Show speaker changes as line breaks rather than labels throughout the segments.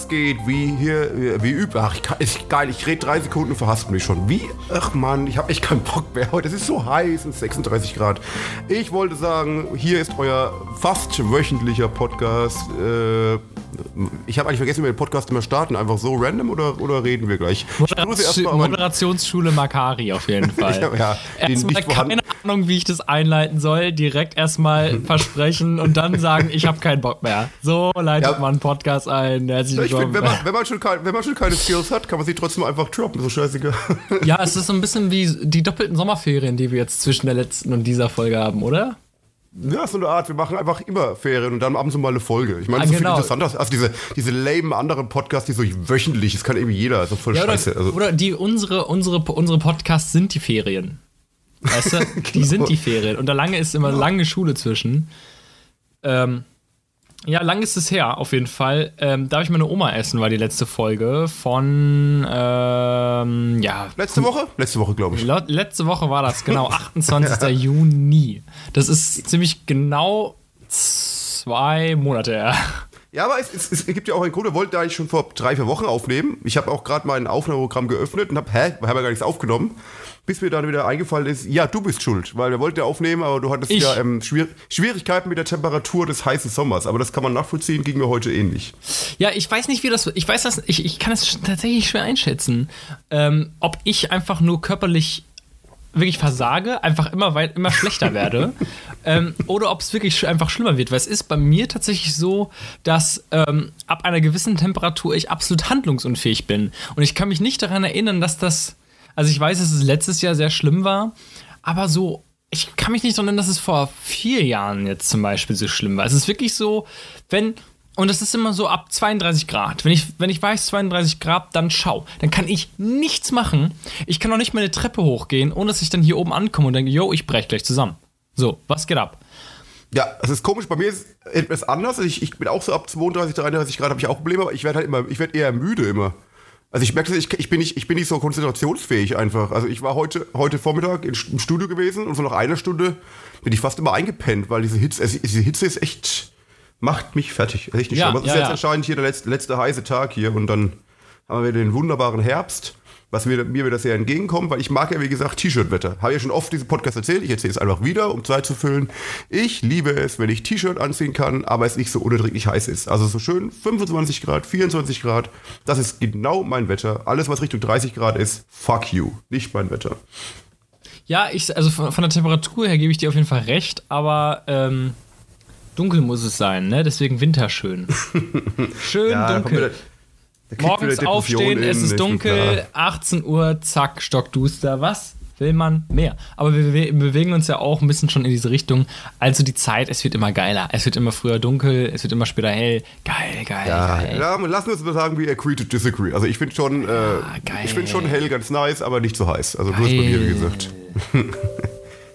was geht? Wie hier, wie übt. Ach, ich kann, ist geil, ich rede drei Sekunden und verhasst mich schon. Wie? Ach Mann, ich habe echt keinen Bock mehr heute. Es ist so heiß und 36 Grad. Ich wollte sagen, hier ist euer fast wöchentlicher Podcast. Äh, ich habe eigentlich vergessen, wie wir den Podcast immer starten. Einfach so random oder, oder reden wir gleich?
Moderation, Moderationsschule Makari auf jeden Fall.
ja, ja,
erstmal keine Ahnung, wie ich das einleiten soll. Direkt erstmal versprechen und dann sagen, ich habe keinen Bock mehr. So leitet ja. man einen Podcast ein.
Herzlich willkommen. Find, wenn, man, wenn, man schon kein, wenn man schon keine Skills hat, kann man sie trotzdem einfach droppen. So scheißegal.
ja, es ist so ein bisschen wie die doppelten Sommerferien, die wir jetzt zwischen der letzten und dieser Folge haben, oder?
Ja, so eine Art. Wir machen einfach immer Ferien und dann abends mal eine Folge. Ich meine, das ah, ist genau. viel interessanter. Also diese, diese lame anderen Podcasts, die so wöchentlich, das kann irgendwie jeder. Also voll ja, scheiße.
Oder, also. oder die, unsere, unsere, unsere Podcasts sind die Ferien. Weißt du? Die genau. sind die Ferien. Und da lange ist immer lange Schule zwischen. Ähm, ja, lang ist es her, auf jeden Fall. Ähm, darf ich meine Oma essen, war die letzte Folge von, ähm, ja.
Letzte Woche? Letzte Woche, glaube ich.
Letzte Woche war das, genau, 28. ja. Juni. Das ist ziemlich genau zwei Monate her.
Ja, aber es, es, es, gibt ja auch einen Grund, wir wollten eigentlich schon vor drei, vier Wochen aufnehmen. Ich habe auch gerade mein Aufnahmeprogramm geöffnet und habe, hä, wir haben ja gar nichts aufgenommen bis mir dann wieder eingefallen ist, ja, du bist schuld, weil wir wollten ja aufnehmen, aber du hattest ich. ja ähm, Schwier Schwierigkeiten mit der Temperatur des heißen Sommers. Aber das kann man nachvollziehen, ging mir heute ähnlich.
Ja, ich weiß nicht, wie das, ich weiß das, ich, ich kann es tatsächlich schwer einschätzen, ähm, ob ich einfach nur körperlich wirklich versage, einfach immer weit, immer schlechter werde, ähm, oder ob es wirklich einfach schlimmer wird. Weil es ist bei mir tatsächlich so, dass ähm, ab einer gewissen Temperatur ich absolut handlungsunfähig bin. Und ich kann mich nicht daran erinnern, dass das also ich weiß, dass es letztes Jahr sehr schlimm war, aber so, ich kann mich nicht so nennen, dass es vor vier Jahren jetzt zum Beispiel so schlimm war. Es ist wirklich so, wenn, und es ist immer so ab 32 Grad. Wenn ich, wenn ich weiß 32 Grad, dann schau. Dann kann ich nichts machen. Ich kann auch nicht meine Treppe hochgehen, ohne dass ich dann hier oben ankomme und denke, yo, ich brech gleich zusammen. So, was geht ab?
Ja, es ist komisch. Bei mir ist es etwas anders. Ich, ich bin auch so ab 32, 33 Grad habe ich auch Probleme, aber ich werde halt immer, ich werde eher müde immer. Also ich merke, ich, ich, bin nicht, ich bin nicht so konzentrationsfähig einfach. Also ich war heute, heute Vormittag im Studio gewesen und so nach einer Stunde bin ich fast immer eingepennt, weil diese Hitze, also diese Hitze ist echt, macht mich fertig. Echt nicht ja, schlimm. Es ja, ist jetzt ja. anscheinend hier der letzte, letzte heiße Tag hier und dann haben wir den wunderbaren Herbst was mir, mir wieder sehr entgegenkommt, weil ich mag ja, wie gesagt, T-Shirt-Wetter. Habe ja schon oft diesen Podcast erzählt, ich erzähle es einfach wieder, um Zeit zu füllen. Ich liebe es, wenn ich T-Shirt anziehen kann, aber es nicht so unerträglich heiß ist. Also so schön 25 Grad, 24 Grad, das ist genau mein Wetter. Alles, was Richtung 30 Grad ist, fuck you, nicht mein Wetter.
Ja, ich, also von, von der Temperatur her gebe ich dir auf jeden Fall recht, aber ähm, dunkel muss es sein, ne? Deswegen winterschön. Schön ja, dunkel. Morgens aufstehen, es ist dunkel, 18 Uhr, zack, stockduster. Was will man mehr? Aber wir, wir, bewegen uns ja auch ein bisschen schon in diese Richtung. Also die Zeit, es wird immer geiler. Es wird immer früher dunkel, es wird immer später hell. Geil, geil,
ja,
geil.
Ja, lassen wir uns mal sagen, wir agree to disagree. Also ich finde schon, ja, äh, ich schon hell ganz nice, aber nicht zu so heiß. Also geil. du hast bei mir, wie gesagt.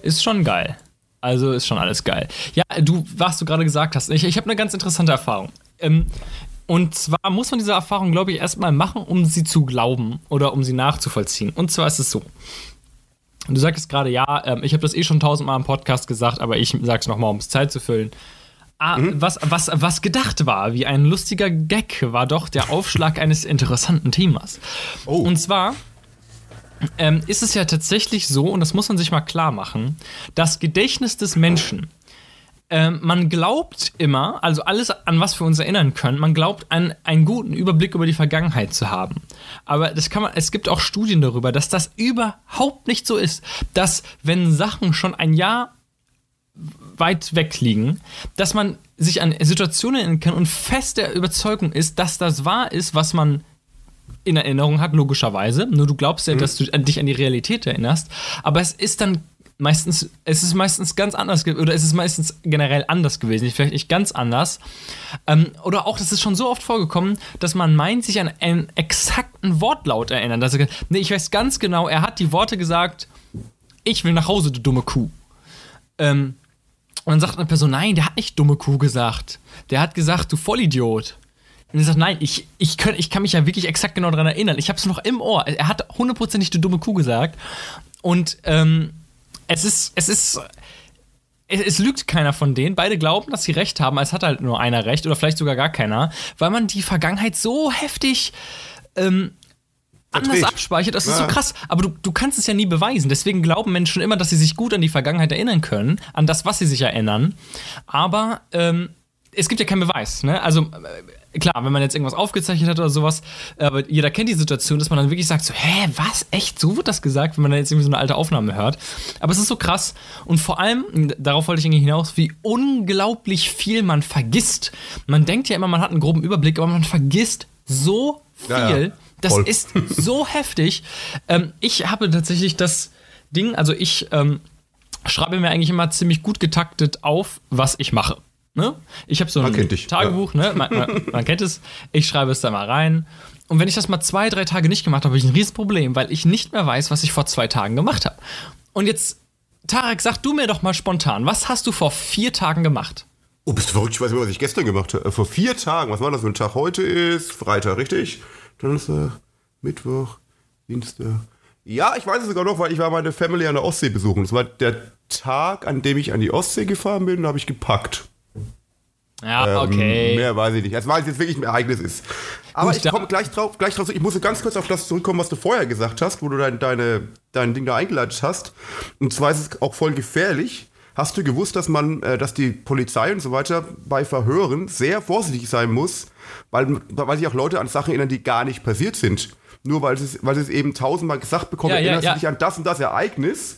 ist schon geil. Also ist schon alles geil. Ja, du, was du gerade gesagt hast, ich, ich habe eine ganz interessante Erfahrung. Ähm, und zwar muss man diese Erfahrung, glaube ich, erstmal machen, um sie zu glauben oder um sie nachzuvollziehen. Und zwar ist es so. Du sagtest gerade, ja, ähm, ich habe das eh schon tausendmal im Podcast gesagt, aber ich sage es nochmal, um es Zeit zu füllen. Ah, mhm. was, was, was gedacht war, wie ein lustiger Gag, war doch der Aufschlag eines interessanten Themas. Oh. Und zwar ähm, ist es ja tatsächlich so, und das muss man sich mal klar machen, das Gedächtnis des Menschen ähm, man glaubt immer, also alles, an was wir uns erinnern können, man glaubt, an einen guten Überblick über die Vergangenheit zu haben. Aber das kann man, es gibt auch Studien darüber, dass das überhaupt nicht so ist. Dass, wenn Sachen schon ein Jahr weit weg liegen, dass man sich an Situationen erinnern kann und fest der Überzeugung ist, dass das wahr ist, was man in Erinnerung hat, logischerweise. Nur du glaubst ja, mhm. dass du dich an die Realität erinnerst. Aber es ist dann meistens, es ist meistens ganz anders oder es ist meistens generell anders gewesen, vielleicht nicht ganz anders. Ähm, oder auch, das ist schon so oft vorgekommen, dass man meint, sich an einen exakten Wortlaut erinnern. Dass er, nee, ich weiß ganz genau, er hat die Worte gesagt, ich will nach Hause, du dumme Kuh. Ähm, und dann sagt eine Person, nein, der hat nicht dumme Kuh gesagt. Der hat gesagt, du Vollidiot. Und er sagt, nein, ich, ich, könnt, ich kann mich ja wirklich exakt genau daran erinnern. Ich habe es noch im Ohr. Er hat hundertprozentig du dumme Kuh gesagt. Und ähm, es ist, es ist, es, es, lügt keiner von denen. Beide glauben, dass sie recht haben, als hat halt nur einer recht oder vielleicht sogar gar keiner, weil man die Vergangenheit so heftig ähm, anders abspeichert. Das ist ja. so krass. Aber du, du kannst es ja nie beweisen. Deswegen glauben Menschen immer, dass sie sich gut an die Vergangenheit erinnern können, an das, was sie sich erinnern. Aber ähm, es gibt ja keinen Beweis. Ne? Also äh, klar, wenn man jetzt irgendwas aufgezeichnet hat oder sowas, aber jeder kennt die Situation, dass man dann wirklich sagt so, hä, was, echt, so wird das gesagt, wenn man dann jetzt irgendwie so eine alte Aufnahme hört. Aber es ist so krass und vor allem, darauf wollte ich eigentlich hinaus, wie unglaublich viel man vergisst. Man denkt ja immer, man hat einen groben Überblick, aber man vergisst so viel. Ja, ja. Das Voll. ist so heftig. Ähm, ich habe tatsächlich das Ding, also ich ähm, schreibe mir eigentlich immer ziemlich gut getaktet auf, was ich mache. Ne? Ich habe so ein Tagebuch, ja. ne? Man, man, man, kennt es. Ich schreibe es da mal rein. Und wenn ich das mal zwei, drei Tage nicht gemacht habe, habe ich ein Riesenproblem, weil ich nicht mehr weiß, was ich vor zwei Tagen gemacht habe. Und jetzt, Tarek, sag du mir doch mal spontan, was hast du vor vier Tagen gemacht?
Oh, bist du verrückt? Ich weiß nicht, was ich gestern gemacht habe. Äh, vor vier Tagen, was war das für ein Tag? Heute ist Freitag, richtig? Donnerstag, Mittwoch, Dienstag. Ja, ich weiß es sogar noch, weil ich war meine Family an der Ostsee besuchen. Das war der Tag, an dem ich an die Ostsee gefahren bin, da habe ich gepackt.
Ja, ähm, okay.
Mehr weiß ich nicht. Also, weil es jetzt wirklich ein Ereignis ist. Aber Gut, ich komme gleich drauf, gleich drauf. Ich muss ganz kurz auf das zurückkommen, was du vorher gesagt hast, wo du dein, deine, dein Ding da eingeleitet hast. Und zwar ist es auch voll gefährlich. Hast du gewusst, dass man, äh, dass die Polizei und so weiter bei Verhören sehr vorsichtig sein muss, weil, weil sich auch Leute an Sachen erinnern, die gar nicht passiert sind. Nur weil sie, weil sie es eben tausendmal gesagt bekommen, ja, erinnerst ja, ja. du dich an das und das Ereignis.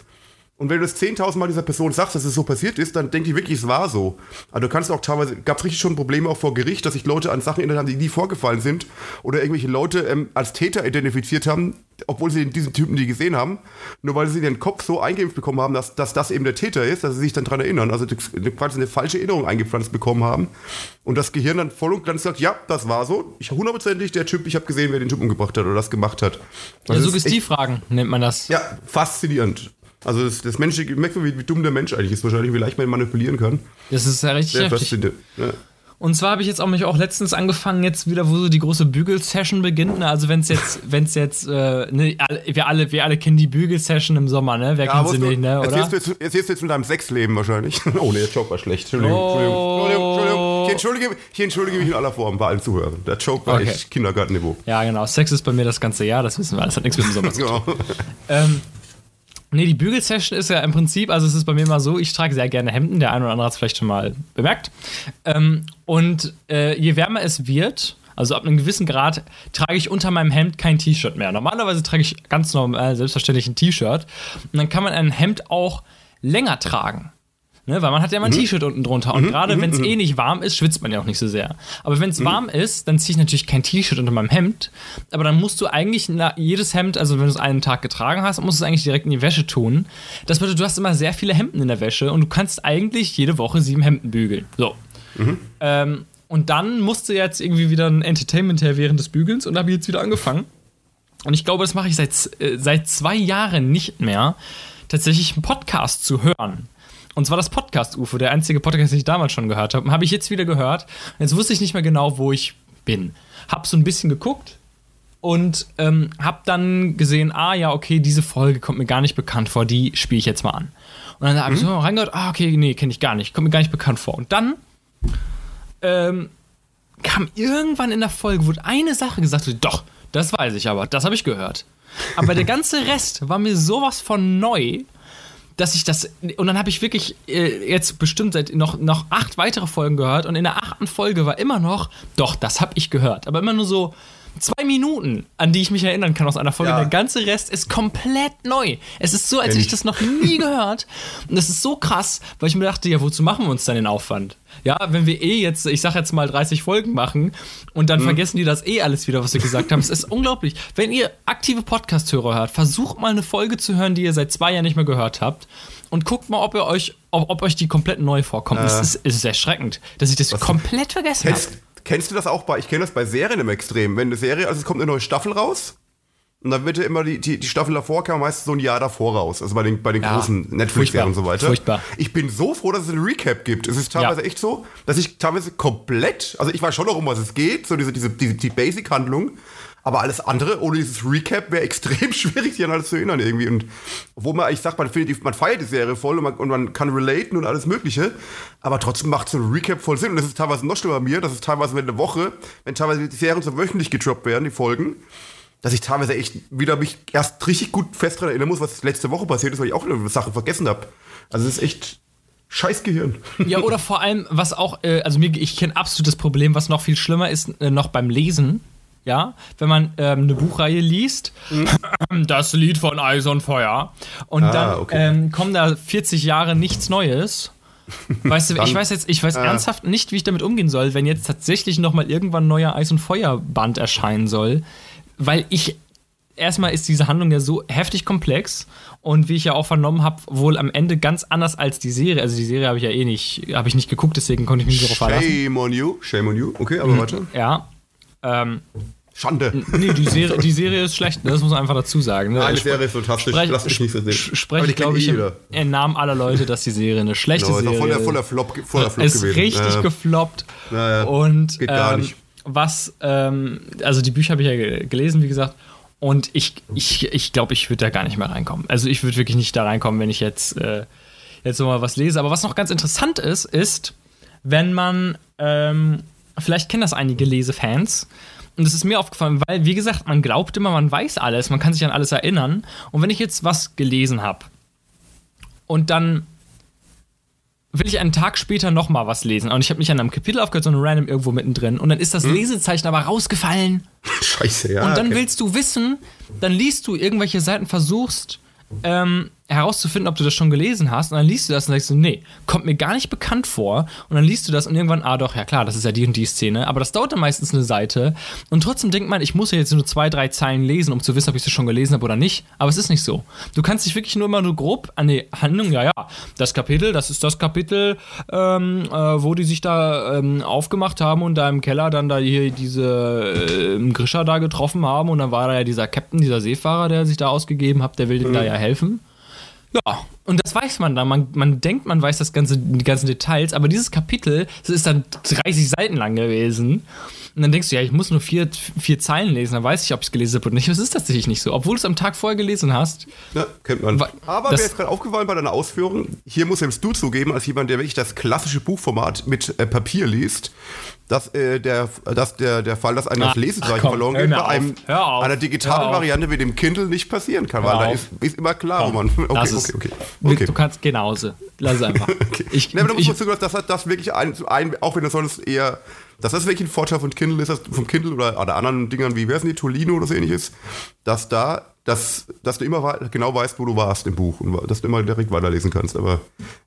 Und wenn du das 10.000 Mal dieser Person sagst, dass es so passiert ist, dann denke ich wirklich, es war so. Also du kannst auch teilweise, gab es richtig schon Probleme auch vor Gericht, dass sich Leute an Sachen erinnert haben, die nie vorgefallen sind. Oder irgendwelche Leute ähm, als Täter identifiziert haben, obwohl sie diesen Typen nie gesehen haben. Nur weil sie den Kopf so eingeimpft bekommen haben, dass, dass das eben der Täter ist, dass sie sich dann daran erinnern. Also quasi eine falsche Erinnerung eingepflanzt bekommen haben. Und das Gehirn dann voll und ganz sagt, ja, das war so. Ich hundertprozentig der Typ, ich habe gesehen, wer den Typ umgebracht hat oder das gemacht hat.
Also ja, Suggestivfragen nennt man das.
Ja, faszinierend. Also das, das menschliche, merkt man, wie, wie, dumm der Mensch eigentlich ist, wahrscheinlich, wie leicht man ihn manipulieren kann.
Das ist ja richtig Sehr heftig. Ja. Und zwar habe ich jetzt auch mich auch letztens angefangen, jetzt wieder, wo so die große Bügel-Session beginnt. Ne? Also wenn es jetzt, wenn es jetzt, äh, ne, wir alle, wir alle kennen die Bügel-Session im Sommer, ne? Wer ja, kennt sie nicht, ne? Oder?
Erzählst du, jetzt, erzählst du jetzt mit deinem Sexleben wahrscheinlich. oh ne, der Joke war schlecht. Entschuldigung, oh. Entschuldigung, Entschuldigung. Ich entschuldige, ich entschuldige mich in aller Form bei allen Zuhörern. Der Joke war okay. echt Kindergartenniveau.
Ja, genau. Sex ist bei mir das ganze Jahr, das wissen wir. Das hat nichts mit dem Sommer zu tun. ähm, Nee, die Bügelsession ist ja im Prinzip, also es ist bei mir mal so, ich trage sehr gerne Hemden, der eine oder andere hat es vielleicht schon mal bemerkt. Ähm, und äh, je wärmer es wird, also ab einem gewissen Grad, trage ich unter meinem Hemd kein T-Shirt mehr. Normalerweise trage ich ganz normal, selbstverständlich ein T-Shirt. Und dann kann man ein Hemd auch länger tragen. Ne, weil man hat ja immer ein mhm. T-Shirt unten drunter. Und mhm. gerade mhm. wenn es eh nicht warm ist, schwitzt man ja auch nicht so sehr. Aber wenn es mhm. warm ist, dann ziehe ich natürlich kein T-Shirt unter meinem Hemd. Aber dann musst du eigentlich jedes Hemd, also wenn du es einen Tag getragen hast, musst du es eigentlich direkt in die Wäsche tun. Das bedeutet, du hast immer sehr viele Hemden in der Wäsche und du kannst eigentlich jede Woche sieben Hemden bügeln. So. Mhm. Ähm, und dann musste jetzt irgendwie wieder ein Entertainment her während des Bügelns und da habe ich jetzt wieder angefangen. Und ich glaube, das mache ich seit, äh, seit zwei Jahren nicht mehr, tatsächlich einen Podcast zu hören. Und zwar das Podcast-UFO, der einzige Podcast, den ich damals schon gehört habe. Habe ich jetzt wieder gehört. Jetzt wusste ich nicht mehr genau, wo ich bin. Hab so ein bisschen geguckt und ähm, hab dann gesehen, ah ja, okay, diese Folge kommt mir gar nicht bekannt vor, die spiele ich jetzt mal an. Und dann habe mhm. ich so reingehört, ah, okay, nee, kenne ich gar nicht, kommt mir gar nicht bekannt vor. Und dann ähm, kam irgendwann in der Folge, wurde eine Sache gesagt, doch, das weiß ich aber, das habe ich gehört. Aber der ganze Rest war mir sowas von neu dass ich das. Und dann habe ich wirklich äh, jetzt bestimmt seit noch, noch acht weitere Folgen gehört und in der achten Folge war immer noch, doch, das habe ich gehört. Aber immer nur so zwei Minuten, an die ich mich erinnern kann aus einer Folge. Ja. Der ganze Rest ist komplett neu. Es ist so, als hätte ich das noch nie gehört. Und das ist so krass, weil ich mir dachte, ja, wozu machen wir uns dann den Aufwand? Ja, wenn wir eh jetzt, ich sag jetzt mal 30 Folgen machen und dann mhm. vergessen die das eh alles wieder, was wir gesagt haben. Es ist unglaublich. Wenn ihr aktive Podcast-Hörer hört, versucht mal eine Folge zu hören, die ihr seit zwei Jahren nicht mehr gehört habt und guckt mal, ob ihr euch, ob, ob euch die komplett neu vorkommt. Äh. Es, ist, es ist erschreckend, dass ich das was komplett vergessen habe.
Kennst du das auch bei, ich kenne das bei Serien im Extrem, wenn eine Serie, also es kommt eine neue Staffel raus und dann wird ja immer die, die, die Staffel davor kam meistens so ein Jahr davor raus. Also bei den, bei den ja, großen Netflix-Serien und so weiter. Furchtbar. Ich bin so froh, dass es ein Recap gibt. Es ist teilweise ja. echt so, dass ich teilweise komplett, also ich weiß schon noch, um was es geht, so diese, diese, diese die Basic-Handlung, Aber alles andere, ohne dieses Recap, wäre extrem schwierig, sich an alles zu erinnern irgendwie. Und obwohl man, ich sag, man, findet man feiert die Serie voll und man, und man kann relaten und alles Mögliche. Aber trotzdem macht so ein Recap voll Sinn. Und das ist teilweise noch schlimmer bei mir. Das ist teilweise, wenn eine Woche, wenn teilweise die Serien so wöchentlich gedroppt werden, die Folgen, dass ich teilweise echt wieder mich erst richtig gut fest daran erinnern muss, was letzte Woche passiert ist, weil ich auch eine Sache vergessen habe. Also es ist echt scheiß Gehirn.
Ja, oder vor allem, was auch, äh, also mir, ich kenne absolut das Problem, was noch viel schlimmer ist, äh, noch beim Lesen. Ja, wenn man ähm, eine Buchreihe liest, mhm. das Lied von Eis und Feuer, und ah, dann okay. ähm, kommen da 40 Jahre nichts Neues. Weißt du, ich weiß jetzt, ich weiß äh. ernsthaft nicht, wie ich damit umgehen soll, wenn jetzt tatsächlich noch mal irgendwann ein neuer Eis und Feuer Band erscheinen soll weil ich erstmal ist diese Handlung ja so heftig komplex und wie ich ja auch vernommen habe, wohl am Ende ganz anders als die Serie. Also die Serie habe ich ja eh nicht, habe ich nicht geguckt, deswegen konnte ich mich nicht darauf verlassen.
Shame on you, shame on you. Okay, aber mhm. warte.
Ja. Ähm,
Schande.
Nee, die Serie, die Serie ist schlecht, ne? das muss man einfach dazu sagen. Ne?
Nein, die Serie ist fantastisch,
sprech, lass mich nicht so sehen. Spreche, glaube ich, im, im, Namen aller Leute, dass die Serie eine schlechte no, Serie ist.
Voller, voller Flop, voller Flop
ist gewesen. richtig naja. gefloppt. Naja, und geht gar ähm, nicht was, ähm, also die Bücher habe ich ja gelesen, wie gesagt, und ich glaube, ich, ich, glaub, ich würde da gar nicht mehr reinkommen. Also ich würde wirklich nicht da reinkommen, wenn ich jetzt, äh, jetzt nochmal was lese. Aber was noch ganz interessant ist, ist, wenn man, ähm, vielleicht kennen das einige Lesefans, und es ist mir aufgefallen, weil, wie gesagt, man glaubt immer, man weiß alles, man kann sich an alles erinnern. Und wenn ich jetzt was gelesen habe und dann will ich einen Tag später nochmal was lesen. Und ich habe mich an einem Kapitel aufgehört, so ein random irgendwo mittendrin. Und dann ist das hm? Lesezeichen aber rausgefallen.
Scheiße, ja.
Und dann okay. willst du wissen, dann liest du irgendwelche Seiten, versuchst ähm, herauszufinden, ob du das schon gelesen hast. Und dann liest du das und sagst du, nee, kommt mir gar nicht bekannt vor. Und dann liest du das und irgendwann, ah doch, ja klar, das ist ja die und die Szene. Aber das dauert dann meistens eine Seite. Und trotzdem denkt man, ich muss ja jetzt nur zwei, drei Zeilen lesen, um zu wissen, ob ich das schon gelesen habe oder nicht. Aber es ist nicht so. Du kannst dich wirklich nur immer nur grob an die Handlung, ja, ja, das Kapitel, das ist das Kapitel, ähm, äh, wo die sich da ähm, aufgemacht haben und da im Keller dann da hier diese äh, Grisha da getroffen haben. Und dann war da ja dieser Captain, dieser Seefahrer, der sich da ausgegeben hat, der will denen mhm. da ja helfen. Ja, und das weiß man dann. Man, man denkt, man weiß das ganze, die ganzen Details, aber dieses Kapitel, das ist dann 30 Seiten lang gewesen. Und dann denkst du, ja, ich muss nur vier, vier Zeilen lesen, dann weiß ich, ob ich es gelesen habe oder nicht. Das ist tatsächlich nicht so. Obwohl du es am Tag vorher gelesen hast.
Ja, kennt man. Aber mir ist gerade aufgefallen bei deiner Ausführung, hier muss selbst du zugeben, als jemand, der wirklich das klassische Buchformat mit äh, Papier liest, dass, äh, der, dass der, der Fall, dass einem das Lesezeichen komm, verloren geht, bei einem, auf, einer digitalen Variante wie dem Kindle nicht passieren kann, hör weil da ist, ist, immer klar, komm, wo man.
Okay, okay, okay, okay, Du kannst Hause. Lass es einfach.
okay. Ich, nee, aber da muss man zugeben, dass das wirklich ein, ein, auch wenn das sonst eher dass das wirklich ein Vorteil von Kindle ist, vom Kindle oder, oder anderen Dingern wie, wer ist denn die, Tolino oder so ähnliches, dass da dass, dass du immer genau weißt, wo du warst im Buch und dass du immer direkt weiterlesen kannst. Aber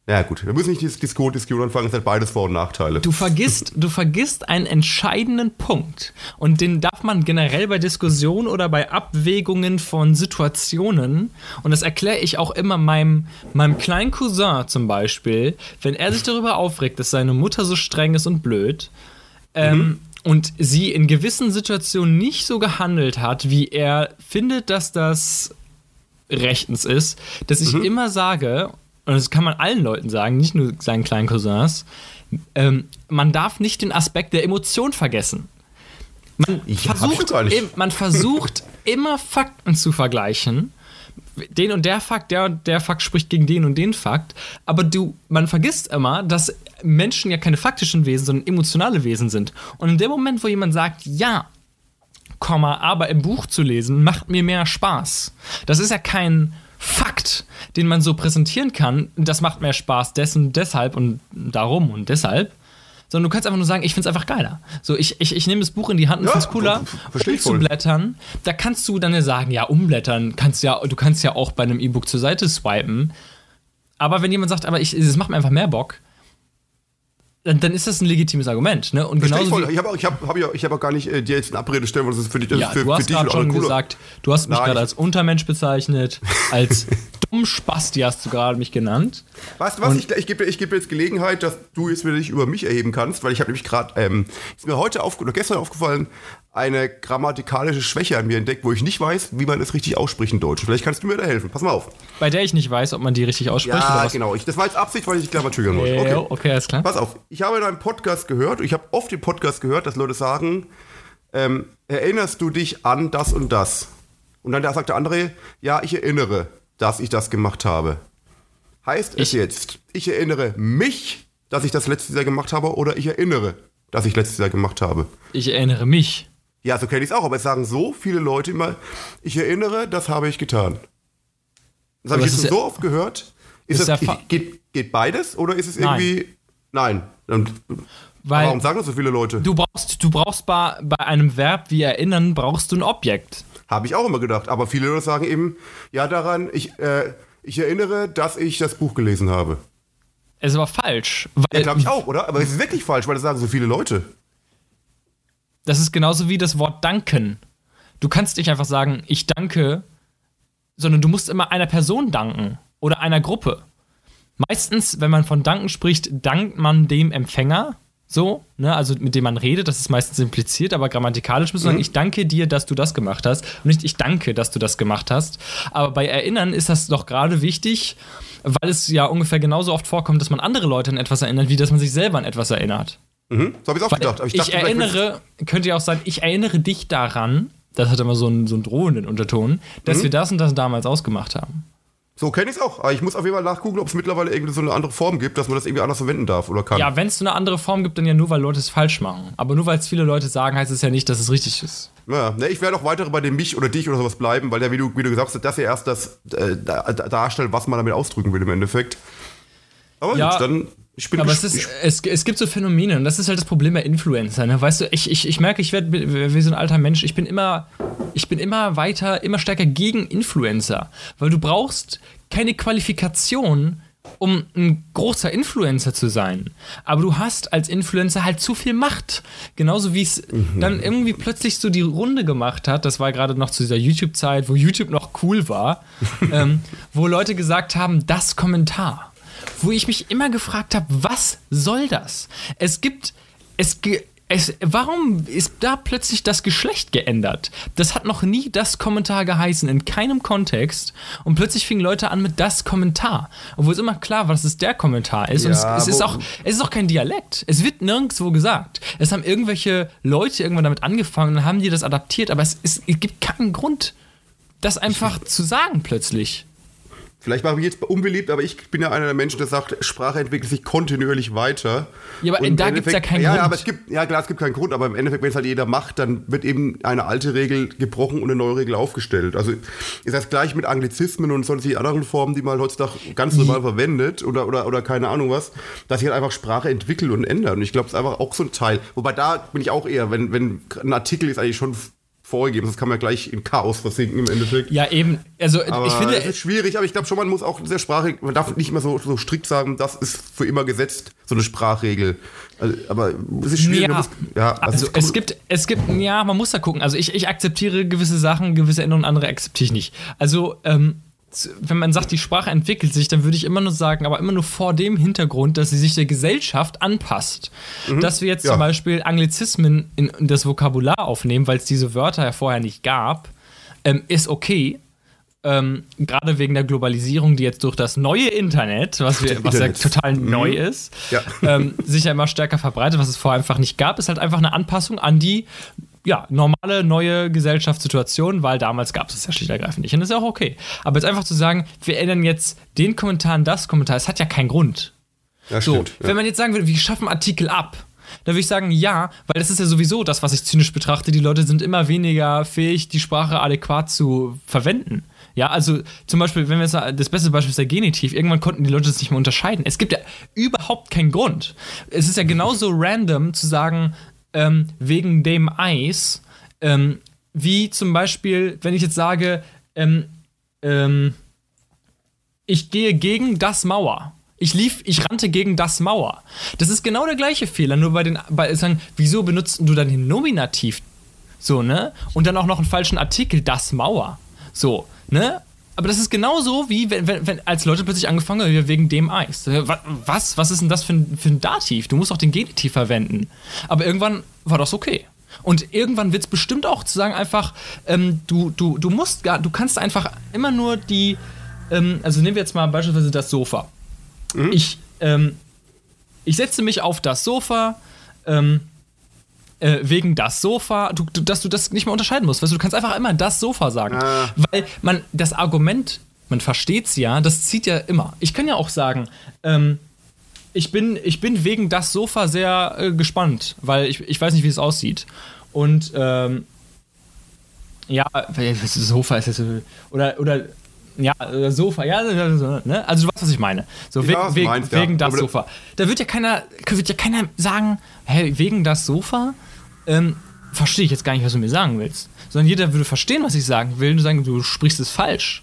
naja gut, wir müssen nicht die Diskussion anfangen, es hat beides Vor- und Nachteile.
Du vergisst, du vergisst einen entscheidenden Punkt. Und den darf man generell bei Diskussionen oder bei Abwägungen von Situationen, und das erkläre ich auch immer meinem, meinem kleinen Cousin zum Beispiel, wenn er sich darüber aufregt, dass seine Mutter so streng ist und blöd, ähm, mhm und sie in gewissen Situationen nicht so gehandelt hat, wie er findet, dass das rechtens ist, dass ich mhm. immer sage, und das kann man allen Leuten sagen, nicht nur seinen kleinen Cousins, ähm, man darf nicht den Aspekt der Emotion vergessen. Man ich versucht, man versucht immer Fakten zu vergleichen den und der Fakt, der und der Fakt spricht gegen den und den Fakt. Aber du, man vergisst immer, dass Menschen ja keine faktischen Wesen, sondern emotionale Wesen sind. Und in dem Moment, wo jemand sagt, ja, Komma, aber im Buch zu lesen, macht mir mehr Spaß. Das ist ja kein Fakt, den man so präsentieren kann. Das macht mehr Spaß dessen, deshalb und darum und deshalb sondern du kannst einfach nur sagen, ich finde es einfach geiler. So, ich, ich, ich nehme das Buch in die Hand und ja, finde es cooler, umzublättern. Da kannst du dann ja sagen, ja, umblättern, kannst ja, du kannst ja auch bei einem E-Book zur Seite swipen. Aber wenn jemand sagt, aber ich, es macht mir einfach mehr Bock, dann, dann, ist das ein legitimes Argument. Ne? Und genauso
voll. Ich habe ich hab, hab ja, hab auch gar nicht äh, dir jetzt eine Abrede stellen, weil das ist für dich, das
ja,
ist für,
du hast
gerade
schon gesagt, du hast mich gerade als Untermensch bezeichnet, als dumm Spasti hast du gerade mich genannt.
Weißt du was, ich, ich gebe ich geb jetzt Gelegenheit, dass du jetzt wieder dich über mich erheben kannst, weil ich habe nämlich gerade, ähm, ist mir heute auf, oder gestern aufgefallen, eine grammatikalische Schwäche an mir entdeckt, wo ich nicht weiß, wie man es richtig ausspricht in Deutsch. Vielleicht kannst du mir da helfen. Pass mal auf.
Bei der ich nicht weiß, ob man die richtig ausspricht. Ja,
genau. Ich, das war jetzt Absicht, weil ich dich gleich triggern wollte.
Okay. okay, alles klar.
Pass auf. Ich habe in einem Podcast gehört, ich habe oft den Podcast gehört, dass Leute sagen, ähm, erinnerst du dich an das und das? Und dann sagt der andere, ja, ich erinnere, dass ich das gemacht habe. Heißt es
Ich-
jetzt, ich erinnere mich, dass ich das letztes Jahr gemacht habe, oder ich erinnere, dass ich letztes Jahr gemacht habe?
Ich erinnere mich.
Ja, so kenne ich es auch, aber es sagen so viele Leute immer, ich erinnere, das habe ich getan. Das habe ich
es
jetzt so oft gehört. Ist
ist
das,
ja
geht, geht beides oder ist es
Nein.
irgendwie. Nein. Und
Weil
warum sagen das so viele Leute?
du brauchst, du brauchst bei, bei einem Verb wie erinnern, brauchst du ein Objekt.
Habe ich auch immer gedacht. Aber viele Leute sagen eben, ja, daran, ich, äh, ich erinnere, dass ich das Buch gelesen habe.
Es ist aber falsch.
Ja,
Weil
glaube ich auch, oder? Aber es ist wirklich falsch, weil das sagen so viele Leute.
Das ist genauso wie das Wort danken. Du kannst nicht einfach sagen, ich danke, sondern du musst immer einer Person danken oder einer Gruppe. Meistens, wenn man von danken spricht, dankt man dem Empfänger, so, ne, also mit dem man redet, das ist meistens impliziert, aber grammatikalisch muss man sagen, ich danke dir, dass du das gemacht hast und nicht ich danke, dass du das gemacht hast. Aber bei Erinnern ist das doch gerade wichtig, weil es ja ungefähr genauso oft vorkommt, dass man andere Leute an etwas erinnert, wie dass man sich selber an etwas erinnert.
Mhm. So habe ich es auch gedacht. Aber
Ich,
dachte, willst-
erinnere, könnte ja auch sein, ich erinnere dich daran, das hat immer so einen, so einen drohenden Unterton, dass
Mhm.
wir das und das damals ausgemacht haben.
So kenne ich es auch. Aber ich muss auf jeden Fall nachgucken, ob es mittlerweile irgendwie so eine andere Form gibt, dass man das irgendwie anders verwenden darf oder kann.
Ja, wenn es so eine andere Form gibt, dann ja nur, weil Leute es falsch machen. Aber nur weil es viele Leute sagen, heißt es ja nicht, dass es richtig ist.
Ja, ne, ich werde auch weiter bei dem mich oder dich oder sowas bleiben, weil ja, wie du, wie du gesagt hast, das ja erst das äh, da, da, darstellt, was man damit ausdrücken will im Endeffekt. Aber
Ja,
gut, dann ich bin
Aber es, ist, es, es gibt so Phänomene und das ist halt das Problem bei Influencern. Ne? Weißt du, ich, ich, ich merke, ich werde wie so ein alter Mensch, ich bin immer, ich bin immer weiter, immer stärker gegen Influencer. Weil du brauchst keine Qualifikation, um ein großer Influencer zu sein. Aber du hast als Influencer halt zu viel Macht. Genauso wie es dann irgendwie plötzlich so die Runde gemacht hat. Das war gerade noch zu dieser YouTube-Zeit, wo YouTube noch cool war, ähm, wo Leute gesagt haben, das Kommentar wo ich mich immer gefragt habe, was soll das? Es gibt, es, ge- es, warum ist da plötzlich das Geschlecht geändert? Das hat noch nie das Kommentar geheißen, in keinem Kontext. Und plötzlich fingen Leute an mit das Kommentar. Obwohl es immer klar war, dass es der Kommentar ist. Und
Ja,
es, es, ist auch, es ist auch kein Dialekt. Es wird nirgendwo gesagt. Es haben irgendwelche Leute irgendwann damit angefangen und haben die das adaptiert, aber es, ist, es gibt keinen Grund, das einfach zu sagen plötzlich.
Vielleicht mache ich jetzt unbeliebt, aber ich bin ja einer der Menschen, der sagt, Sprache entwickelt sich kontinuierlich weiter.
Ja, aber
Und
da gibt's ja
Endeffekt-
keinen
ja,
Grund.
Ja, aber es gibt, ja klar, es gibt keinen Grund, aber im Endeffekt, wenn es halt jeder macht, dann wird eben eine alte Regel gebrochen und eine neue Regel aufgestellt. Also ist das gleich mit Anglizismen und sonstigen anderen Formen, die man heutzutage ganz normal verwendet oder, oder, oder keine Ahnung was, dass sich halt einfach Sprache entwickelt und ändert. Und ich glaube, es ist einfach auch so ein Teil. Wobei da bin ich auch eher, wenn, wenn ein Artikel ist eigentlich schon vorgegeben, das kann man gleich in Chaos versinken im Endeffekt.
Ja, eben. Also
Aber
ich finde,
es ist schwierig, aber ich glaube schon, man muss auch in der Sprache, man darf nicht mehr so, so strikt sagen, das ist für immer gesetzt, so eine Sprachregel. Also, aber es ist schwierig.
Ja.
muss, ja
Also
es
es gibt, es gibt, ja, man muss da gucken. Also ich, ich akzeptiere gewisse Sachen, gewisse Änderungen, andere akzeptiere ich nicht. Also, ähm, wenn man sagt, die Sprache entwickelt sich, dann würde ich immer nur sagen, aber immer nur vor dem Hintergrund, dass sie sich der Gesellschaft anpasst. Dass wir jetzt
Ja.
zum Beispiel Anglizismen in, in das Vokabular aufnehmen, weil es diese Wörter ja vorher nicht gab, ähm, ist okay. Ähm, Gerade wegen der Globalisierung, die jetzt durch das neue Internet, was, wir, was ja
Internet.
total neu ist,
Ja.
ähm, sich ja immer stärker verbreitet, was es vorher einfach nicht gab, ist halt einfach eine Anpassung an die ja, normale neue Gesellschaftssituation, weil damals gab es es ja schlicht und ergreifend nicht. Und das ist ja auch okay. Aber jetzt einfach zu sagen, wir ändern jetzt den Kommentar an das Kommentar, es hat ja keinen Grund.
ja,
So,
stimmt.
wenn man jetzt sagen würde, wir schaffen Artikel ab, dann würde ich sagen, ja, weil das ist ja sowieso das, was ich zynisch betrachte. Die Leute sind immer weniger fähig, die Sprache adäquat zu verwenden. Ja, also zum Beispiel, wenn wir jetzt das beste Beispiel ist der Genitiv, irgendwann konnten die Leute das nicht mehr unterscheiden. Es gibt ja überhaupt keinen Grund. Es ist ja genauso random zu sagen, ähm, wegen dem Eis, ähm, wie zum Beispiel, wenn ich jetzt sage, ähm, ähm, ich gehe gegen das Mauer. Ich lief, ich rannte gegen das Mauer. Das ist genau der gleiche Fehler, nur bei den, bei sagen, wieso benutzt du dann den Nominativ? So, ne? Und dann auch noch einen falschen Artikel, das Mauer. So, ne? Aber das ist genauso wie, wenn, wenn, wenn als Leute plötzlich angefangen haben, wegen dem Eis. Wa- Was? Was ist denn das für ein, für ein Dativ? Du musst auch den Genitiv verwenden. Aber irgendwann war das okay. Und irgendwann wird es bestimmt auch zu sagen, einfach, ähm, du, du, du musst gar, du kannst einfach immer nur die, ähm, also nehmen wir jetzt mal beispielsweise das Sofa. Ich, ähm, ich setze mich auf das Sofa, ähm, äh, wegen das Sofa, du, du, dass du das nicht mehr unterscheiden musst. Weißt du, du kannst einfach immer das Sofa sagen.
Ah.
Weil man, das Argument, man versteht's ja, das zieht ja immer. Ich kann ja auch sagen, ähm, ich bin, ich bin wegen das Sofa sehr äh, gespannt, weil ich, ich weiß nicht, wie es aussieht. Und ähm, ja, Sofa ist jetzt. Oder, oder ja, äh, Sofa, ja, ne? Also du weißt, was ich meine. So
Ja,
wegen,
du
wegen,
meinst, ja.
wegen das
Aber
Sofa. Da wird ja keiner, wird ja keiner sagen, hey, wegen das Sofa, ähm, verstehe ich jetzt gar nicht, was du mir sagen willst. Sondern jeder würde verstehen, was ich sagen will, und sagen, du sprichst es falsch.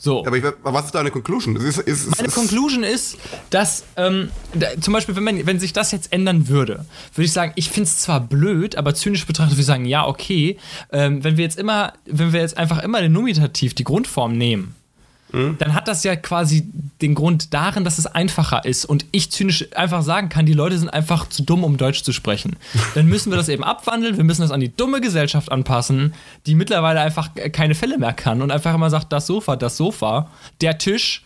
So.
Aber ich, was ist deine Conclusion? Ist, ist,
Meine Conclusion ist, dass ähm, da, zum Beispiel, wenn, man, wenn sich das jetzt ändern würde, würde ich sagen, ich finde es zwar blöd, aber zynisch betrachtet würde ich sagen, ja, okay, ähm, wenn wir jetzt immer, wenn wir jetzt einfach immer den Nominativ, die Grundform nehmen, dann hat das ja quasi den Grund darin, dass es einfacher ist und ich zynisch einfach sagen kann, die Leute sind einfach zu dumm, um Deutsch zu sprechen. Dann müssen wir das eben abwandeln, wir müssen das an die dumme Gesellschaft anpassen, die mittlerweile einfach keine Fälle mehr kann und einfach immer sagt, das Sofa, das Sofa, der Tisch,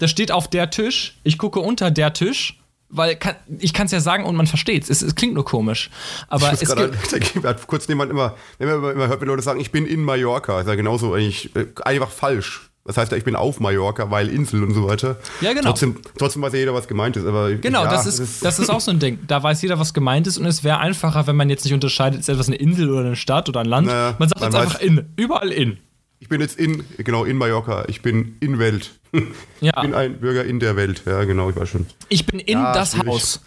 das steht auf der Tisch, ich gucke unter der Tisch, weil kann, ich kann es ja sagen und man versteht es. Es klingt nur komisch. Aber
Ich
es gibt,
da hat kurz jemand immer, wenn man immer, immer hört, wenn Leute sagen, ich bin in Mallorca, ist ja genauso eigentlich äh, einfach falsch. Das heißt, ja, ich bin auf Mallorca, weil Insel und so weiter.
Ja, genau.
Trotzdem, trotzdem weiß ja jeder, was gemeint ist. Aber
Genau,
ja,
das, ist, das ist auch so ein Ding. Da weiß jeder, was gemeint ist und es wäre einfacher, wenn man jetzt nicht unterscheidet, ist etwas eine Insel oder eine Stadt oder ein Land.
Naja,
man sagt jetzt einfach in, überall in.
Ich bin jetzt in, genau, in Mallorca. Ich bin in Welt.
Ja.
Ich bin ein Bürger in der Welt. Ja, genau, ich weiß schon.
Ich bin in
Ja,
das
schwierig.
Haus.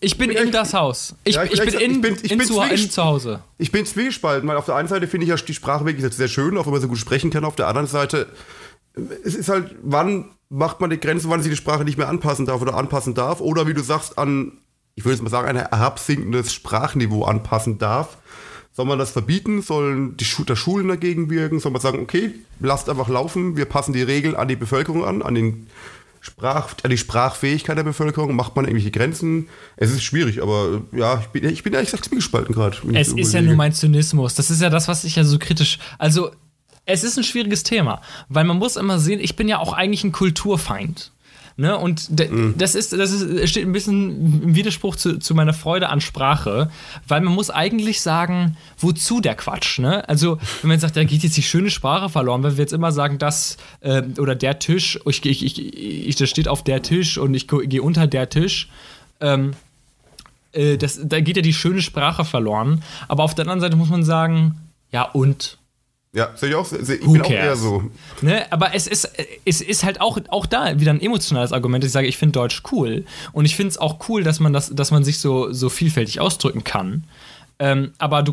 Ich bin
bin
in das Haus. Ich,
Ja,
ich,
ich-
bin
ich-
in,
ich bin- ich
in,
bin
zu, in zu Hause.
Ich bin zwiegespalten, weil auf der einen Seite finde ich ja die Sprache wirklich sehr schön, auch wenn man so gut sprechen kann. Auf der anderen Seite, es ist halt, wann macht man die Grenze, wann sie die Sprache nicht mehr anpassen darf oder anpassen darf. Oder wie du sagst, an, ich würde jetzt mal sagen, ein herabsinkendes Sprachniveau anpassen darf. Soll man das verbieten? Sollen die Schu der Schulen dagegen wirken? Soll man sagen, okay, lasst einfach laufen, wir passen die Regeln an die Bevölkerung an, an den Sprach, an die Sprachfähigkeit der Bevölkerung, macht man irgendwelche Grenzen? Es ist schwierig, aber ja, ich bin, ich bin ehrlich gesagt zwiegespalten gerade.
Es ist ja nur mein Zynismus. Das ist ja das, was ich ja so kritisch. Also, es ist ein schwieriges Thema, weil man muss immer sehen, ich bin ja auch eigentlich ein Kulturfeind. Ne? Und de- das, ist, das ist, steht ein bisschen im Widerspruch zu, zu meiner Freude an Sprache, weil man muss eigentlich sagen, wozu der Quatsch? Ne? Also, wenn man sagt, da geht jetzt die schöne Sprache verloren, wenn wir jetzt immer sagen, das äh, oder der Tisch, ich, ich, ich, ich, das steht auf der Tisch und ich gehe unter der Tisch. Ähm, äh, das, da geht ja die schöne Sprache verloren. Aber auf der anderen Seite muss man sagen, ja und.
Ja, sehe ich auch. Sehe, ich
Who
bin auch
cares?
eher so.
Ne? Aber es ist, es ist halt auch, auch da wieder ein emotionales Argument. Ich sage, ich finde Deutsch cool. Und ich finde es auch cool, dass man, das, dass man sich so, so vielfältig ausdrücken kann. Ähm, aber du,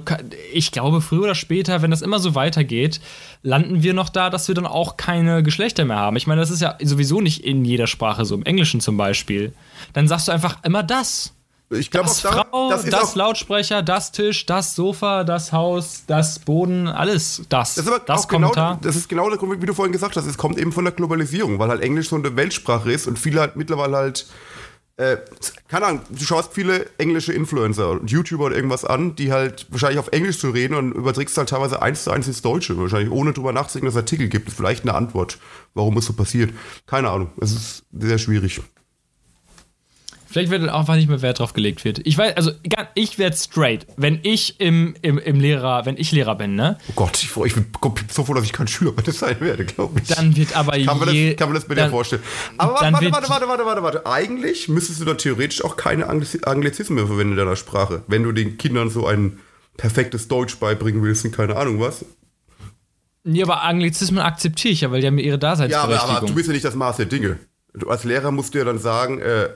ich glaube, früher oder später, wenn das immer so weitergeht, landen wir noch da, dass wir dann auch keine Geschlechter mehr haben. Ich meine, das ist ja sowieso nicht in jeder Sprache so, im Englischen zum Beispiel. Dann sagst du einfach immer das.
Ich glaube
Das
auch da,
Frau,
das
das,
auch,
Lautsprecher, das Tisch, das Sofa, das Haus, das Boden, alles das.
das ist aber
das
auch genau, das ist genau der Grund, wie du vorhin gesagt hast. Es kommt eben von der Globalisierung, weil halt Englisch so eine Weltsprache ist und viele halt mittlerweile halt, äh, keine Ahnung, du schaust viele englische Influencer und YouTuber oder irgendwas an, die halt wahrscheinlich auf Englisch zu reden und überträgst halt teilweise eins zu eins ins Deutsche. Wahrscheinlich ohne drüber nachzudenken, dass es Artikel gibt. Vielleicht eine Antwort, warum es so passiert. Keine Ahnung. Es ist sehr schwierig.
Vielleicht wird dann auch einfach nicht mehr Wert drauf gelegt wird. Ich weiß, also ich werde straight, wenn ich im, im, im Lehrer, wenn ich Lehrer bin, ne,
Oh Gott, ich, ich bin so froh, dass ich kein Schüler mehr sein werde, glaube ich.
dann wird aber
Kann man,
je,
das, kann man das bei dir
dann-
vorstellen? Aber warte,
wird-
warte, warte, warte, warte, warte. Eigentlich müsstest du dann theoretisch auch keine Angliz- Anglizismen mehr verwenden in deiner Sprache, wenn du den Kindern so ein perfektes Deutsch beibringen willst und keine Ahnung was.
Nee, aber Anglizismen akzeptiere ich ja, weil die haben ihre
Ja, aber,
Daseinsberechtigung.
aber du bist ja nicht das Maß der Dinge. Du als Lehrer musst dir ja dann sagen, äh,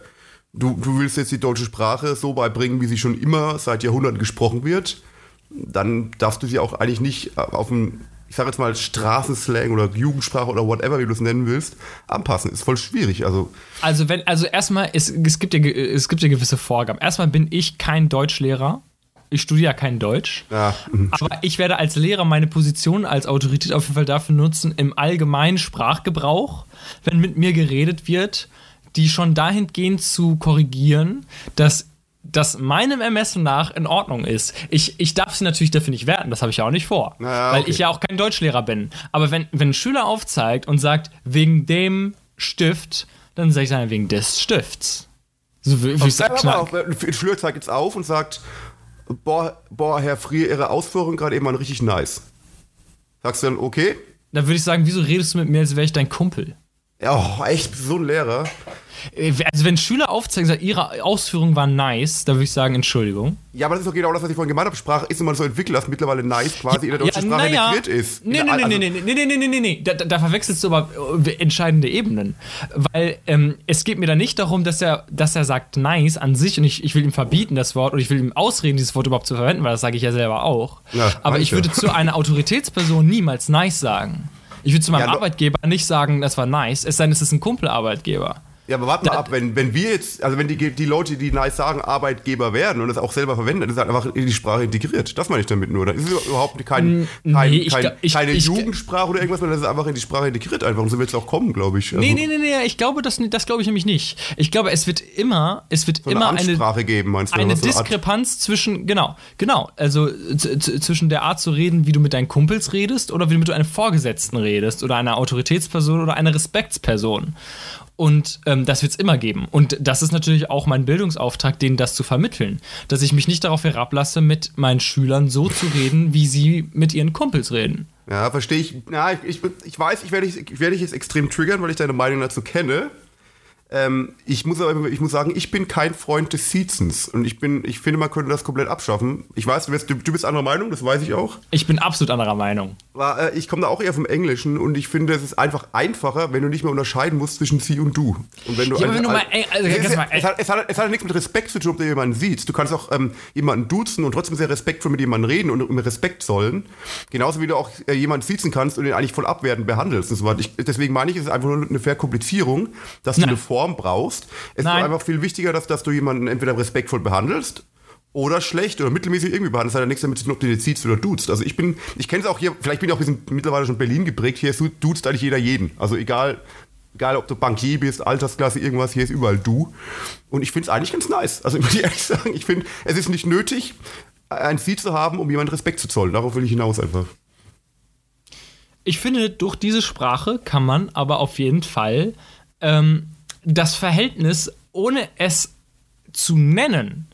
du, du willst jetzt die deutsche Sprache so beibringen, wie sie schon immer seit Jahrhunderten gesprochen wird. Dann darfst du sie auch eigentlich nicht auf einen, ich sag jetzt mal, Straßenslang oder Jugendsprache oder whatever, wie du es nennen willst, anpassen. Ist voll schwierig. Also,
Also wenn, also erstmal, es, es, gibt ja, es gibt ja gewisse Vorgaben. Erstmal bin ich kein Deutschlehrer. Ich studiere ja kein Deutsch.
ja.
Aber ich werde als Lehrer meine Position als Autorität auf jeden Fall dafür nutzen, im allgemeinen Sprachgebrauch, wenn mit mir geredet wird, die schon dahingehend zu korrigieren, dass das meinem Ermessen nach in Ordnung ist. Ich, ich darf sie natürlich dafür nicht werten, das habe ich ja auch nicht vor,
Naja,
weil
okay.
ich ja auch kein Deutschlehrer bin. Aber wenn, wenn ein Schüler aufzeigt und sagt, wegen dem Stift, dann sage ich dann wegen des Stifts. So, wie, wie sagt
Knack. Ein Schüler zeigt jetzt auf und sagt, boah, boah, Herr Frier, Ihre Ausführungen gerade eben waren richtig nice. Sagst du dann, okay?
Dann würde ich sagen, wieso redest du mit mir, als wäre ich dein Kumpel?
Oh, echt so ein Lehrer.
Äh, also, wenn Schüler aufzeigen, sagen, ihre Ausführung war nice, dann würde ich sagen, Entschuldigung.
Ja, aber das ist doch genau das, was ich vorhin gemeint habe. Sprache ist nun mal so entwickelt, dass mittlerweile nice quasi ja, in der deutschen ja, Sprache
ja.
integriert ist.
Nee, nee, also nee, nee, nee, nee, nee, nee, nee, nee. Da, da verwechselst du aber äh, entscheidende Ebenen. Weil ähm, es geht mir da nicht darum, dass er, dass er sagt nice an sich und ich, ich will ihm verbieten, das Wort, und ich will ihm ausreden, dieses Wort überhaupt zu verwenden, weil das sage ich ja selber auch. aber manche. ich würde zu einer Autoritätsperson niemals nice sagen. Ich würde zu meinem Arbeitgeber nicht sagen, das war nice, es sei denn, es ist ein Kumpelarbeitgeber.
Ja, aber warte mal ab, wenn, wenn wir jetzt, also wenn die, die Leute, die nice sagen, Arbeitgeber werden und das auch selber verwenden, dann ist halt einfach in die Sprache integriert. Das meine ich damit nur. Da ist überhaupt kein, kein, nee, kein ich, keine ich, Jugendsprache oder irgendwas, sondern das ist einfach in die Sprache integriert einfach. Und so wird es auch kommen, glaube ich.
Also nee, nee, nee, nee, ich glaube, das, das glaube ich nämlich nicht. Ich glaube, es wird immer, es wird
so
immer
eine, Ansprache geben, meinst du?
Eine Diskrepanz Art? zwischen, genau, genau, also zwischen der Art zu reden, wie du mit deinen Kumpels redest oder wie du mit einem Vorgesetzten redest oder einer Autoritätsperson oder einer Respektsperson. Und ähm, das wird es immer geben. Und das ist natürlich auch mein Bildungsauftrag, denen das zu vermitteln. Dass ich mich nicht darauf herablasse, mit meinen Schülern so zu reden, wie sie mit ihren Kumpels reden.
Ja, verstehe ich. Ja, ich, ich, ich weiß, ich werde dich, werd dich jetzt extrem triggern, weil ich deine Meinung dazu kenne. Ähm, ich, muss aber, ich muss sagen, ich bin kein Freund des Siezens. Und ich bin, ich finde, man könnte das komplett abschaffen. Ich weiß, du bist, du, du bist anderer Meinung, das weiß ich auch.
Ich bin absolut anderer Meinung.
Aber, äh, ich komme da auch eher vom Englischen und ich finde, es ist einfach einfacher, wenn du nicht mehr unterscheiden musst zwischen sie und du. Und wenn du, ja,
wenn du mal, also,
es, mal, es, hat, es, hat, es hat nichts mit Respekt zu tun, ob du jemanden siehst. Du kannst auch ähm, jemanden duzen und trotzdem sehr respektvoll mit jemandem reden und um Respekt zollen. Genauso wie du auch äh, jemanden siezen kannst und ihn eigentlich voll abwertend behandelst. Und so ich, deswegen meine ich, es ist einfach nur eine Verkomplizierung, dass du Nein. eine Form brauchst es Nein. ist einfach viel wichtiger, dass, dass du jemanden entweder respektvoll behandelst oder schlecht oder mittelmäßig irgendwie behandelst. Das hat ja nichts damit zu tun, ob du dir ziehst oder duzt. Also ich bin, ich kenne es auch hier, vielleicht bin ich auch ein bisschen mittlerweile schon Berlin geprägt, hier duzt eigentlich jeder jeden. Also egal, egal ob du Bankier bist, Altersklasse, irgendwas, hier ist überall du. Und ich finde es eigentlich ganz nice. Also ich muss ehrlich sagen, ich finde, es ist nicht nötig, ein Sie zu haben, um jemanden Respekt zu zollen. Darauf will ich hinaus einfach.
Ich finde, durch diese Sprache kann man aber auf jeden Fall ähm, das Verhältnis, ohne es zu nennen,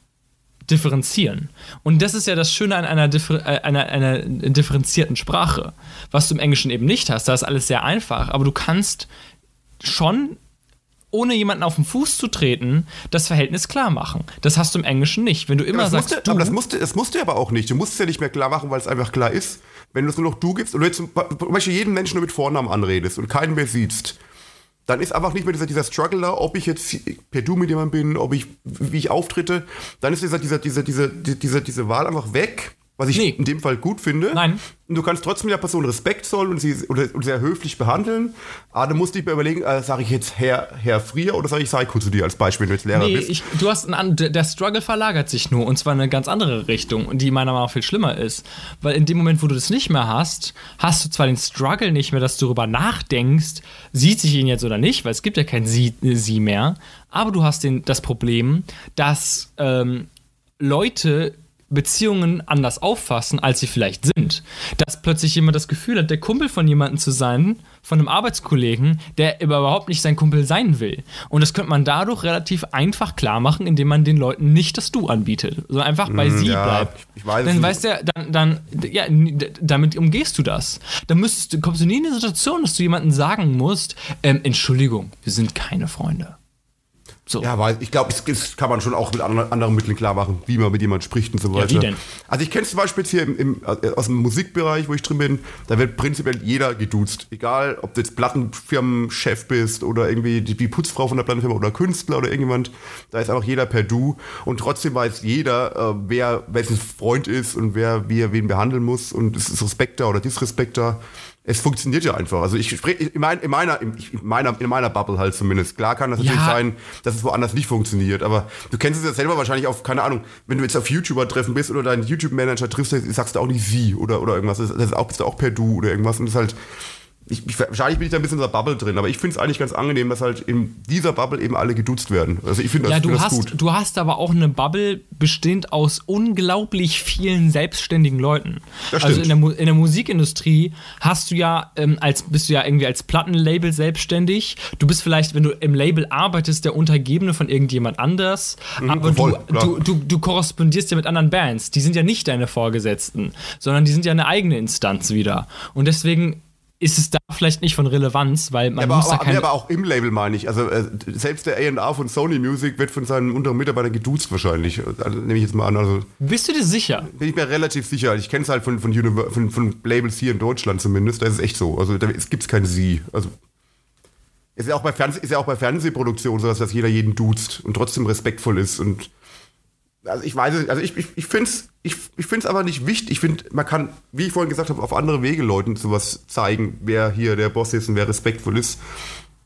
differenzieren. Und das ist ja das Schöne an einer, Differ äh, einer, einer differenzierten Sprache, was du im Englischen eben nicht hast. Da ist alles sehr einfach, aber du kannst schon ohne jemanden auf den Fuß zu treten, das Verhältnis klar machen. Das hast du im Englischen nicht. Wenn du immer sagst,
musste,
du,
aber das musst, das musst du aber auch nicht. Du musst es ja nicht mehr klar machen, weil es einfach klar ist. Wenn du es nur noch du gibst und du jetzt zum Beispiel jeden Menschen nur mit Vornamen anredest und keinen mehr siehst, dann ist einfach nicht mehr dieser, dieser Struggle da, ob ich jetzt per Du mit jemandem bin, ob ich, wie ich auftritte. Dann ist dieser, dieser, dieser, diese, diese, diese Wahl einfach weg was ich nee. in dem Fall gut finde.
Nein.
Und du kannst trotzdem der Person Respekt zollen und sie oder, und sehr höflich behandeln. Aber du musst dich überlegen, äh, sage ich jetzt Herr, Herr Frier oder sage ich Seiko zu dir als Beispiel, wenn du jetzt Lehrer nee, bist?
Ich, du hast einen, der Struggle verlagert sich nur und zwar in eine ganz andere Richtung, die meiner Meinung nach viel schlimmer ist. Weil in dem Moment, wo du das nicht mehr hast, hast du zwar den Struggle nicht mehr, dass du darüber nachdenkst, sieht sich ihn jetzt oder nicht, weil es gibt ja kein Sie, Sie mehr, aber du hast den, das Problem, dass ähm, Leute Beziehungen anders auffassen, als sie vielleicht sind. Dass plötzlich jemand das Gefühl hat, der Kumpel von jemandem zu sein, von einem Arbeitskollegen, der überhaupt nicht sein Kumpel sein will. Und das könnte man dadurch relativ einfach klar machen, indem man den Leuten nicht das Du anbietet, sondern einfach bei mm, sie ja, bleibt.
Ich weiß
dann weißt du, dann, dann, ja, damit umgehst du das. Dann müsstest, kommst du nie in eine Situation, dass du jemandem sagen musst, ähm, Entschuldigung, wir sind keine Freunde.
So. Ja, weil ich glaube, das kann man schon auch mit anderen Mitteln klar machen, wie man mit jemandem spricht und so weiter. Ja, wie denn? Also ich kenne es zum Beispiel jetzt hier im, im, äh, aus dem Musikbereich, wo ich drin bin, da wird prinzipiell jeder geduzt. Egal, ob du jetzt Plattenfirmenchef bist oder irgendwie die Putzfrau von der Plattenfirma oder Künstler oder irgendjemand, da ist einfach jeder per Du und trotzdem weiß jeder, äh, wer wessen Freund ist und wer wie er wen behandeln muss und es ist Respekt da oder Disrespekt da es funktioniert ja einfach. Also ich spreche in, mein, in, meiner, in, meiner, in meiner Bubble halt zumindest. Klar kann das natürlich ja. sein, dass es woanders nicht funktioniert, aber du kennst es ja selber wahrscheinlich auf, keine Ahnung, wenn du jetzt auf YouTuber-Treffen bist oder deinen YouTube-Manager triffst, sagst du auch nicht sie oder, oder irgendwas. Das ist auch, bist du auch per Du oder irgendwas und das ist halt, ich, ich, wahrscheinlich bin ich da ein bisschen in der Bubble drin, aber ich finde es eigentlich ganz angenehm, dass halt in dieser Bubble eben alle geduzt werden. Also ich finde
Ja,
das,
du
find das
hast,
gut.
du hast aber auch eine Bubble bestehend aus unglaublich vielen selbstständigen Leuten.
Das
also in der, in der Musikindustrie hast du ja ähm, als bist du ja irgendwie als Plattenlabel selbstständig. Du bist vielleicht, wenn du im Label arbeitest, der Untergebene von irgendjemand anders. aber
Mhm, voll,
du, du, du, du korrespondierst ja mit anderen Bands. Die sind ja nicht deine Vorgesetzten, sondern die sind ja eine eigene Instanz wieder. Und deswegen ist es da vielleicht nicht von Relevanz, weil man
aber,
muss da
aber,
keine.
nee, aber auch im Label meine ich. Also äh, selbst der A&R von Sony Music wird von seinen unteren Mitarbeitern geduzt wahrscheinlich. Also, nehme ich jetzt mal an. Also
bist du dir sicher?
bin ich mir relativ sicher. Ich kenne es halt von, von, von, von Labels hier in Deutschland zumindest. Da ist es echt so. Also da gibt es kein Sie. Also ist ja auch bei, Fernseh, ist ja auch bei Fernsehproduktionen so, dass das jeder jeden duzt und trotzdem respektvoll ist. Und also ich weiß es nicht. Also ich, ich, ich finde es ich, ich find's aber nicht wichtig. Ich finde, man kann, wie ich vorhin gesagt habe, auf andere Wege Leuten sowas zeigen, wer hier der Boss ist und wer respektvoll ist.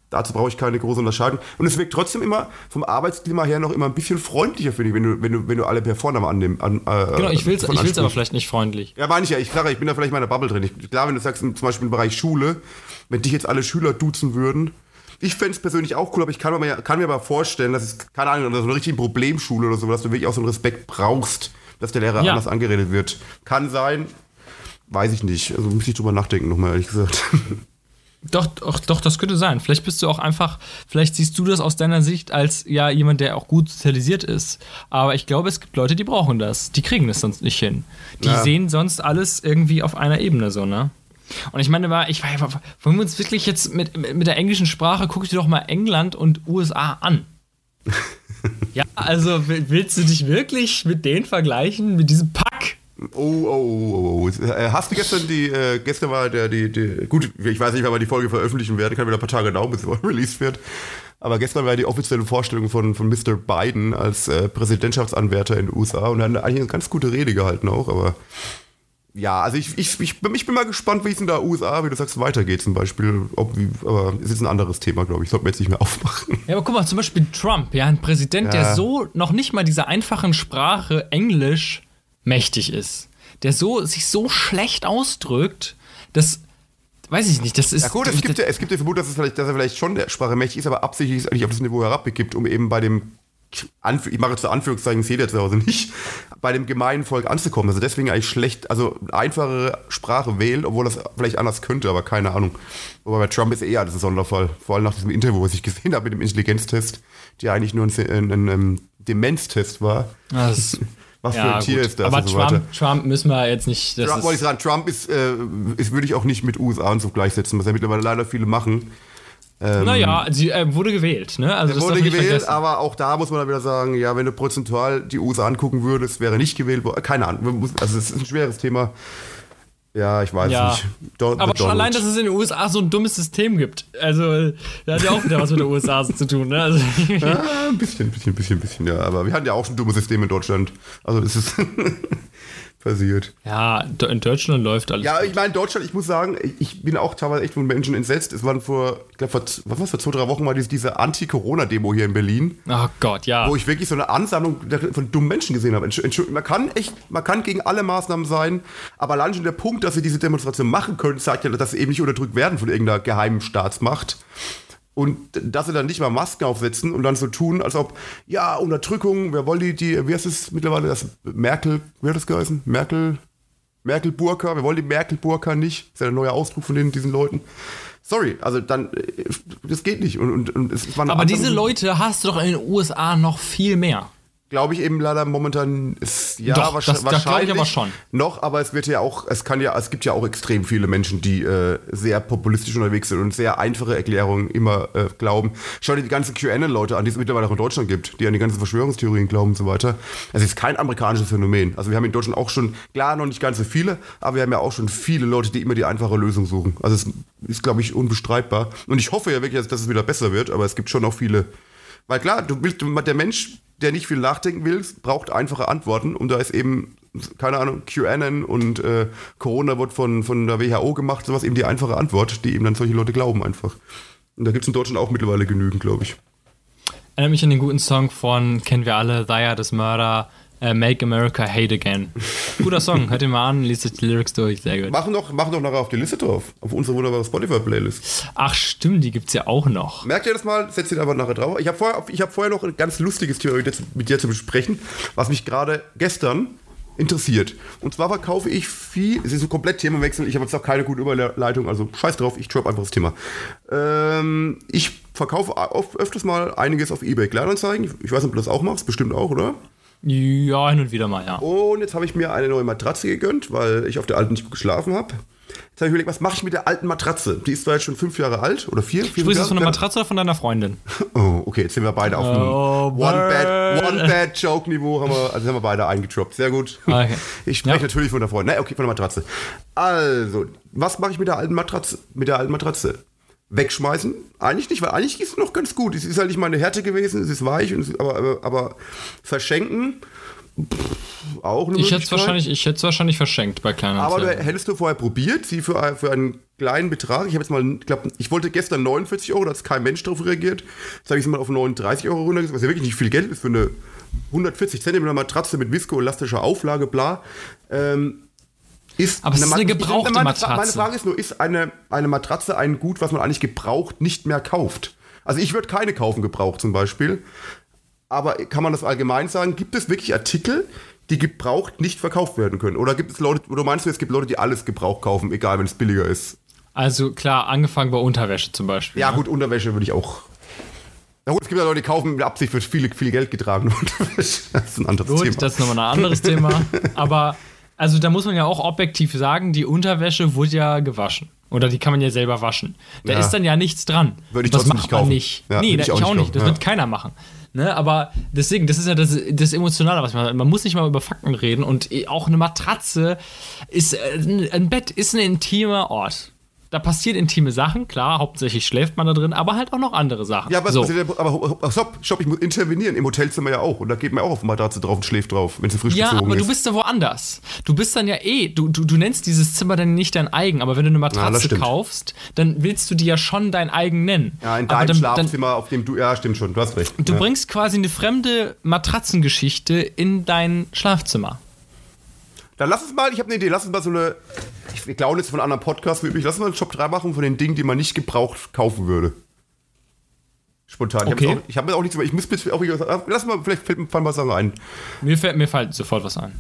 Dazu brauche ich keine große Unterscheidung. Und es wirkt trotzdem immer vom Arbeitsklima her noch immer ein bisschen freundlicher, finde ich, wenn du, wenn du, wenn du alle per Vornamen annimmst. An, äh,
Genau, ich will es
von
ich will's aber vielleicht nicht freundlich.
Ja, meine ich ja. Ich sage, ich bin da vielleicht in meiner Bubble drin. Ich, klar, wenn du sagst, zum Beispiel im Bereich Schule, wenn dich jetzt alle Schüler duzen würden, ich fände es persönlich auch cool, aber ich kann mir, kann mir aber vorstellen, dass es, keine Ahnung, so eine richtige Problemschule oder so, dass du wirklich auch so einen Respekt brauchst, dass der Lehrer
Ja.
anders angeredet wird. Kann sein, weiß ich nicht. Also müsste ich drüber nachdenken nochmal, ehrlich gesagt.
Doch, doch, doch, das könnte sein. Vielleicht bist du auch einfach, vielleicht siehst du das aus deiner Sicht als ja jemand, der auch gut sozialisiert ist. Aber ich glaube, es gibt Leute, die brauchen das. Die kriegen das sonst nicht hin. Die
Ja.
sehen sonst alles irgendwie auf einer Ebene so, ne? Und ich meine, war, ich war, wollen wir uns wirklich jetzt mit, mit der englischen Sprache, guck dir doch mal England und USA an. ja, also will- willst du dich wirklich mit denen vergleichen, mit diesem Pack?
Oh, oh, oh, oh. Äh, Hast du gestern die, äh, gestern war der, die, die, gut, ich weiß nicht, wann wir die Folge veröffentlichen werden, kann wieder ein paar Tage dauern, bis sie released wird. Aber gestern war die offizielle Vorstellung von, von Mr. Biden als äh, Präsidentschaftsanwärter in den USA und er hat eigentlich eine ganz gute Rede gehalten auch, aber ja, also ich, ich, ich, bin, ich bin mal gespannt, wie es in der USA, wie du sagst, weitergeht zum Beispiel. Ob, aber es ist ein anderes Thema, glaube ich. Sollten wir jetzt nicht mehr aufmachen.
Ja, aber guck mal, zum Beispiel Trump, ja, ein Präsident, der
Ja.
so noch nicht mal dieser einfachen Sprache Englisch mächtig ist. Der so, sich so schlecht ausdrückt, das weiß ich nicht, das ist.
Ja gut, es gibt ja, es gibt ja Vermut, dass, es vielleicht, dass er vielleicht schon der Sprache mächtig ist, aber absichtlich es eigentlich auf das Niveau herabbegibt, um eben bei dem, ich mache jetzt Anführungszeichen, ich sehe der zu Hause nicht, bei dem gemeinen Volk anzukommen. Also deswegen eigentlich schlecht, also einfache Sprache wählt, obwohl das vielleicht anders könnte, aber keine Ahnung. Wobei bei Trump ist eher das ein Sonderfall. Vor allem nach diesem Interview, was ich gesehen habe mit dem Intelligenztest, der eigentlich nur ein, ein, ein, Demenztest war.
Das,
Was für
ja,
ein Tier
gut.
ist das
Aber
so weiter.
Trump, Trump müssen wir jetzt nicht. Das
Trump, wollte ich
ist,
sagen, Trump ist, äh, ist würde ich auch nicht mit USA und so gleichsetzen, was ja mittlerweile leider viele machen. Ähm,
naja, sie äh, wurde gewählt, ne? Also
wurde gewählt,
vergessen.
aber auch da muss man dann wieder sagen, ja, wenn du prozentual die USA angucken würdest, wäre nicht gewählt worden. Keine Ahnung, also es ist ein schweres Thema. Ja, ich weiß
Ja.
nicht. Don-
Aber schon allein, dass es in den USA so ein dummes System gibt. Also, da hat ja auch wieder was mit den USA zu tun, ne? Also,
Ja, ein bisschen, bisschen, bisschen, bisschen, ja. Aber wir hatten ja auch schon dumme Systeme in Deutschland. Also das ist passiert.
ja, in Deutschland läuft alles.
Ja, ich meine, Deutschland, ich muss sagen, ich bin auch teilweise echt von Menschen entsetzt. Es waren vor, ich glaube, vor, was war's, vor zwei, drei Wochen mal diese, diese Anti-Corona-Demo hier in Berlin.
Oh Gott, ja.
wo ich wirklich so eine Ansammlung von dummen Menschen gesehen habe. Entsch- Entschuldigung, man kann echt, man kann gegen alle Maßnahmen sein, aber allein schon der Punkt, dass sie diese Demonstration machen können, zeigt ja, dass sie eben nicht unterdrückt werden von irgendeiner geheimen Staatsmacht. Und dass sie dann nicht mal Masken aufsetzen und dann so tun, als ob, ja, Unterdrückung, wer wollte die, die wie heißt es mittlerweile, das Merkel, wie hat das geheißen? Merkel, Merkel-Burka, wir wollen die Merkel-Burka nicht. Das ist ja der neue Ausdruck von den, diesen Leuten. Sorry, also dann, äh, das geht nicht. Und, und, und es war eine
Aber diese Leute hast du doch in den USA noch viel mehr.
glaube ich eben leider momentan ist ja
Doch,
wahrsch-
das- das ich
wahrscheinlich
aber schon.
noch, aber es wird ja auch, es kann ja, es gibt ja auch extrem viele Menschen, die äh, sehr populistisch unterwegs sind und sehr einfache Erklärungen immer äh, glauben. Schau dir die ganzen QAnon-Leute an, die es mittlerweile auch in Deutschland gibt, die an die ganzen Verschwörungstheorien glauben und so weiter. Es ist kein amerikanisches Phänomen. Also wir haben in Deutschland auch schon, klar noch nicht ganz so viele, aber wir haben ja auch schon viele Leute, die immer die einfache Lösung suchen. Also es ist, glaube ich, unbestreitbar. Und ich hoffe ja wirklich, dass, dass es wieder besser wird, aber es gibt schon auch viele, weil klar, du willst, der Mensch, der nicht viel nachdenken will, braucht einfache Antworten. Und da ist eben, keine Ahnung, QAnon und äh, Corona wird von, von der WHO gemacht, sowas eben die einfache Antwort, die eben dann solche Leute glauben einfach. Und da gibt es in Deutschland auch mittlerweile genügend, glaube ich.
Erinnert mich an den guten Song von, kennen wir alle, Thaya, das Mörder, Äh, Make America Hate Again. Guter Song, hört ihn mal an, liest die Lyrics durch, sehr gut.
Machen doch, machen doch nachher auf die Liste drauf. Auf unsere wunderbare Spotify-Playlist.
Ach stimmt, die gibt's ja auch noch.
Merkt ihr das mal? Setzt ihr einfach nachher drauf. Ich habe vorher, ich hab vorher noch ein ganz lustiges Thema mit dir, zu- besprechen, was mich gerade gestern interessiert. Und zwar verkaufe ich viel, es ist ein komplett Themawechsel, ich habe jetzt auch keine gute Überleitung, also scheiß drauf, ich drop einfach das Thema. Ähm, ich verkaufe öfters mal einiges auf Ebay Kleinanzeigen. Ich weiß nicht, ob du das auch machst, bestimmt auch, oder?
Ja, hin und wieder mal, ja.
Und jetzt habe ich mir eine neue Matratze gegönnt, weil ich auf der alten nicht gut geschlafen habe. Jetzt habe ich überlegt, was mache ich mit der alten Matratze? Die ist zwar jetzt schon fünf Jahre alt oder vier. vier
Sprichst du von der Matratze oder von deiner Freundin?
Oh, okay, jetzt sind wir beide auf dem
Oh.
One-Bad-Joke-Niveau. Haben wir, also haben wir beide eingedroppt. Sehr gut.
Okay.
Ich spreche
Ja.
natürlich von der Freundin. Nein, okay, von der Matratze. Also, was mache ich mit der alten Matratze? Mit der alten Matratze? Wegschmeißen? Eigentlich nicht, weil eigentlich ist es noch ganz gut. Es ist halt nicht meine Härte gewesen, es ist weich, und es ist, aber, aber, aber verschenken pff, auch eine
Ich hätte es wahrscheinlich, ich hätte es wahrscheinlich verschenkt bei kleinen
Aber du, hättest du vorher probiert, sie für, für einen kleinen Betrag, ich habe jetzt mal, ich glaube, ich wollte gestern 49 Euro, da hat kein Mensch drauf reagiert. Jetzt habe ich es mal auf 39 Euro runtergesetzt, was ja wirklich nicht viel Geld ist für eine 140 Zentimeter Matratze mit viskoelastischer Auflage, bla. Ähm, ist
Aber es ist eine gebrauchte
meine,
Matratze.
Meine Frage ist nur, ist eine, eine Matratze ein Gut, was man eigentlich gebraucht nicht mehr kauft? Also ich würde keine kaufen gebraucht zum Beispiel. Aber kann man das allgemein sagen? Gibt es wirklich Artikel, die gebraucht nicht verkauft werden können? Oder gibt es Leute, oder meinst du, es gibt Leute, die alles gebraucht kaufen, egal wenn es billiger ist?
Also klar, angefangen bei Unterwäsche zum Beispiel.
Ja,
ne?
gut, Unterwäsche würde ich auch. Na gut, es gibt ja Leute, die kaufen mit Absicht für viel, viel Geld getragen. Unterwäsche. Das ist ein anderes
Gut,
Thema.
das ist nochmal ein anderes Thema. Aber also da muss man ja auch objektiv sagen, die Unterwäsche wurde ja gewaschen. Oder die kann man ja selber waschen. Da
Ja.
ist dann ja nichts dran.
Würde ich
das
trotzdem
macht
nicht
man
kaufen.
nicht.
Ja,
nee,
würde
das
ich
ich
auch
auch
nicht.
Das
kaufen,
wird keiner machen. Ne, aber deswegen, das ist ja das, das Emotionale, was man Man muss nicht mal über Fakten reden. Und auch eine Matratze ist, äh, ein Bett ist ein intimer Ort. Da passieren intime Sachen, klar, hauptsächlich schläft man da drin, aber halt auch noch andere Sachen.
Ja, aber,
so.
aber, stopp, stopp, ich muss intervenieren. Im Hotelzimmer ja auch. Und da geht man auch auf Matratze drauf und schläft drauf, wenn sie frisch
Ja, aber
ist.
du bist ja woanders. Du bist dann ja eh, du, du, du nennst dieses Zimmer dann nicht dein eigen, aber wenn du eine
Ja, das
Matratze
stimmt.
kaufst, dann willst du die ja schon dein eigen nennen.
ja, in deinem
dann, dann,
Schlafzimmer, auf dem du. Ja, stimmt schon, du hast recht.
du
ja.
bringst quasi eine fremde Matratzengeschichte in dein Schlafzimmer.
Dann lass uns mal, ich habe eine Idee, lass uns mal so eine. Ich klaue jetzt von anderen Podcasts wie üblich, lass uns mal einen Top 3 machen von den Dingen, die man nicht gebraucht kaufen würde. Spontan. Ich
Okay.
habe hab auch nichts mehr. Ich muss jetzt auch. Lass mal, vielleicht fällt mir Sachen ein.
Mir fällt mir fällt sofort was ein.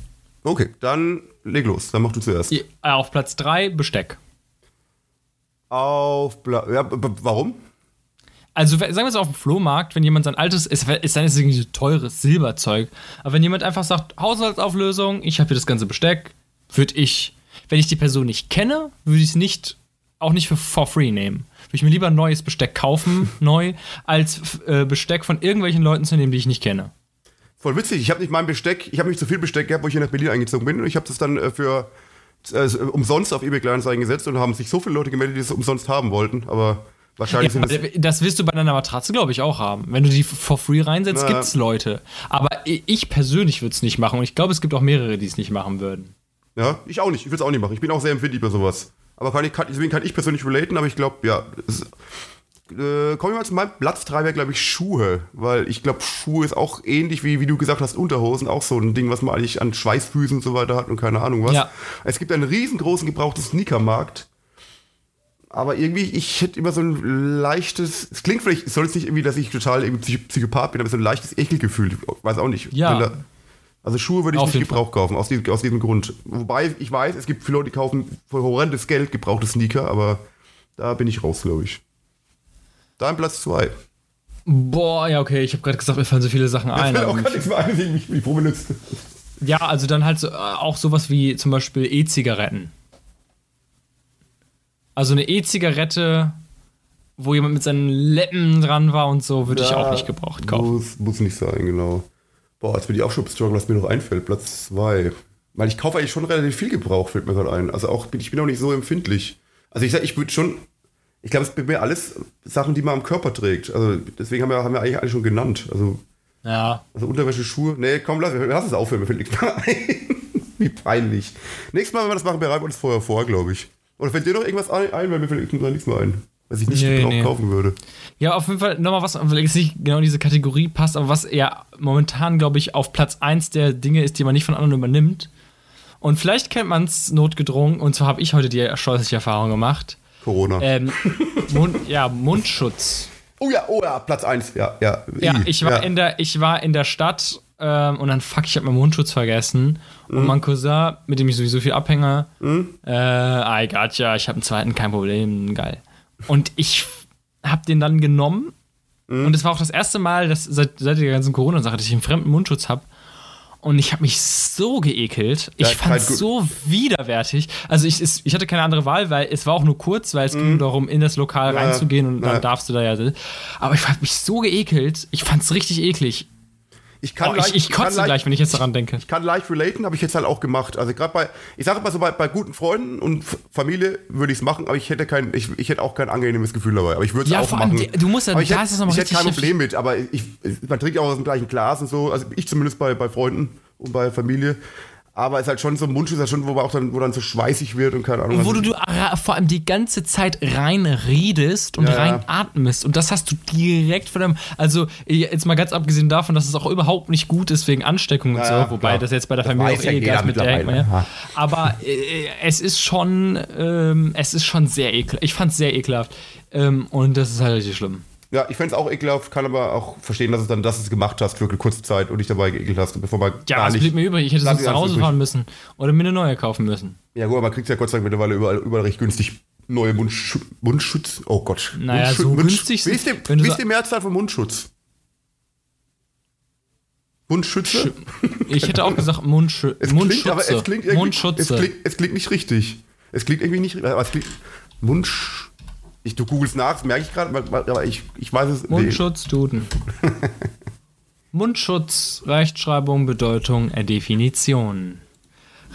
Okay, dann leg los. Dann mach du zuerst.
Auf Platz 3 Besteck.
Auf. Bla ja, warum?
Also sagen wir es auf dem Flohmarkt, wenn jemand sein altes, ist, ist dann ist irgendwie so teures Silberzeug, aber wenn jemand einfach sagt, Haushaltsauflösung, ich habe hier das ganze Besteck, würde ich, wenn ich die Person nicht kenne, würde ich es nicht, auch nicht für for free nehmen. Würde ich mir lieber ein neues Besteck kaufen, neu, als äh, Besteck von irgendwelchen Leuten zu nehmen, die ich nicht kenne.
Voll witzig. Ich habe nicht mein Besteck, ich habe nicht so viel Besteck gehabt, wo ich hier nach Berlin eingezogen bin. Und ich habe das dann äh, für äh, umsonst auf eBay Kleinanzeigen gesetzt und haben sich so viele Leute gemeldet, die es umsonst haben wollten. Aber wahrscheinlich
Ja,
sind es.
das wirst du bei deiner Matratze, glaube ich, auch haben. Wenn du die for free reinsetzt,
Na.
gibt's Leute. Aber ich persönlich würde es nicht machen und ich glaube, es gibt auch mehrere, die es nicht machen würden.
Ja, ich auch nicht. Ich will es auch nicht machen. Ich bin auch sehr empfindlich bei sowas. Aber kann ich, kann, deswegen kann ich persönlich relaten, aber ich glaube, ja. Es, äh, kommen wir mal zu meinem Platz 3 wäre, glaube ich, Schuhe. Weil ich glaube, Schuhe ist auch ähnlich wie, wie du gesagt hast, Unterhosen, auch so ein Ding, was man eigentlich an Schweißfüßen und so weiter hat und keine Ahnung was.
Ja.
Es gibt einen riesengroßen gebrauchten Sneakermarkt. Aber irgendwie, ich hätte immer so ein leichtes, es klingt vielleicht, es soll jetzt nicht irgendwie, dass ich total irgendwie Psych- Psychopath bin, aber so ein leichtes Ekelgefühl, ich weiß auch nicht.
Ja.
Da- also Schuhe würde ich
Auf
nicht
jeden
Gebrauch kaufen, aus diesem, aus diesem Grund. Wobei ich weiß, es gibt viele Leute, die kaufen für horrendes Geld gebrauchte Sneaker, aber da bin ich raus, glaube ich. Dein Platz 2.
Boah, ja, okay, ich habe gerade gesagt, mir fallen so viele Sachen ein.
Fällt auch gar nichts mehr ein, deswegen mich mich benutzt.
Ja, also dann halt so, äh, auch sowas wie zum Beispiel E-Zigaretten. Also eine E-Zigarette, wo jemand mit seinen Lippen dran war und so, würde ich auch nicht gebraucht kaufen.
Muss, muss nicht sein, genau. Boah, jetzt bin ich auch schon struggle, was mir noch einfällt. Platz 2. Weil ich kaufe eigentlich schon relativ viel Gebrauch, fällt mir gerade ein. Also auch, ich bin auch nicht so empfindlich. Also ich sag, ich würde schon, ich glaube, es sind mir alles Sachen, die man am Körper trägt. Also deswegen haben wir, haben wir eigentlich alle schon genannt. Also,
Ja.
also Unterwäsche, Schuhe. Nee, komm, lass, lass es aufhören, mir fällt nichts mehr ein. Wie peinlich. Nächstes Mal, wenn wir das machen, bereiten wir uns vorher vor, glaube ich. Oder fällt dir noch irgendwas ein, ein weil mir fällt nichts mehr ein. was ich nicht
Nee,
genau
nee.
kaufen würde.
Ja, auf jeden Fall nochmal was, weil es nicht genau in diese Kategorie passt, aber was ja momentan, glaube ich, auf Platz 1 der Dinge ist, die man nicht von anderen übernimmt. Und vielleicht kennt man es notgedrungen, und zwar habe ich heute die scheußliche Erfahrung gemacht.
Corona.
Ähm, Mund, ja, Mundschutz.
oh ja, oh ja, Platz 1, ja, ja.
Ja, ich war,
ja.
In, der, ich war in der Stadt ähm, und dann, fuck, ich habe meinen Mundschutz vergessen. Und
Mhm.
mein Cousin, mit dem ich sowieso viel abhänge, äh, I gotcha, ich habe einen zweiten, kein Problem, geil. Und ich habe den dann genommen
Mhm.
und es war auch das erste Mal, dass seit, seit der ganzen Corona-Sache, dass ich einen fremden Mundschutz habe. Und ich habe mich so geekelt. Ich
Ja,
fand
kein
es
Gu-
so widerwärtig. Also ich, ich hatte keine andere Wahl, weil es war auch nur kurz, weil es ging nur darum, in das Lokal
Mhm. Ja,
reinzugehen und dann
ja.
darfst du da ja. Aber ich habe mich so geekelt. Ich fand es richtig eklig.
Ich kann
Oh,
leicht-
ich, ich kotze
leicht-
gleich, wenn ich jetzt daran denke.
Ich kann leicht relaten, habe ich jetzt halt auch gemacht. Also gerade bei, ich sage mal so, bei, bei guten Freunden und Familie würde ich es machen, aber ich hätte kein, ich, ich hätte auch kein angenehmes Gefühl dabei. Aber ich würde es
Ja,
auch
vor allem,
machen.
die- du musst ja-
aber ich
da
hätte,
ist es
ich hätte kein Problem mit, aber ich, man trinkt ja auch aus dem gleichen Glas und so, also ich zumindest bei, bei Freunden und bei Familie. Aber es ist halt schon so ein Mundschutz, halt schon, wo, auch dann, wo dann so schweißig wird und keine Ahnung.
Wo
also-
du, du ra- vor allem die ganze Zeit rein redest und
Ja, ja.
rein atmest. Und das hast du direkt von deinem. Also, jetzt mal ganz abgesehen davon, dass es auch überhaupt nicht gut ist wegen Ansteckung und
Ja,
so.
ja,
Wobei
klar.
das jetzt bei der
Das
Familie auch
ja
eh egal ist mit der ja.
Ja.
Aber äh, es ist schon. Ähm, es ist schon sehr ekelhaft. Ich fand es sehr ekelhaft. Ähm, und das ist halt richtig schlimm.
Ja, ich fände es auch ekelhaft, kann aber auch verstehen, dass es dann, dass es gemacht hast für eine kurze Zeit und dich dabei geekelt hast, bevor man
Ja,
gar
es blieb mir übrig. Ich hätte sonst nach Hause fahren müssen. Oder mir eine neue kaufen müssen.
Ja gut, aber man kriegt ja Gott sei Dank mittlerweile überall, überall recht günstig neue Mundschutz. Mundschutz? Oh Gott.
Naja,
Mundschutz,
so
Mundsch-
günstig
Wie ist
du
wie ist die Mehrzahl von Mundschutz? Mundschütze?
Ich hätte auch gesagt Mundschü
Es
Mundschutze.
klingt, aber es klingt irgendwie,
Mundschutze.
Es klingt, es klingt nicht richtig. Es klingt irgendwie nicht aber es klingt, Mundsch... Ich, du googelst nach, das merke ich gerade, aber- ich, ich weiß es
Mundschutz, Duden. Mundschutz, Rechtschreibung, Bedeutung, äh, Definition.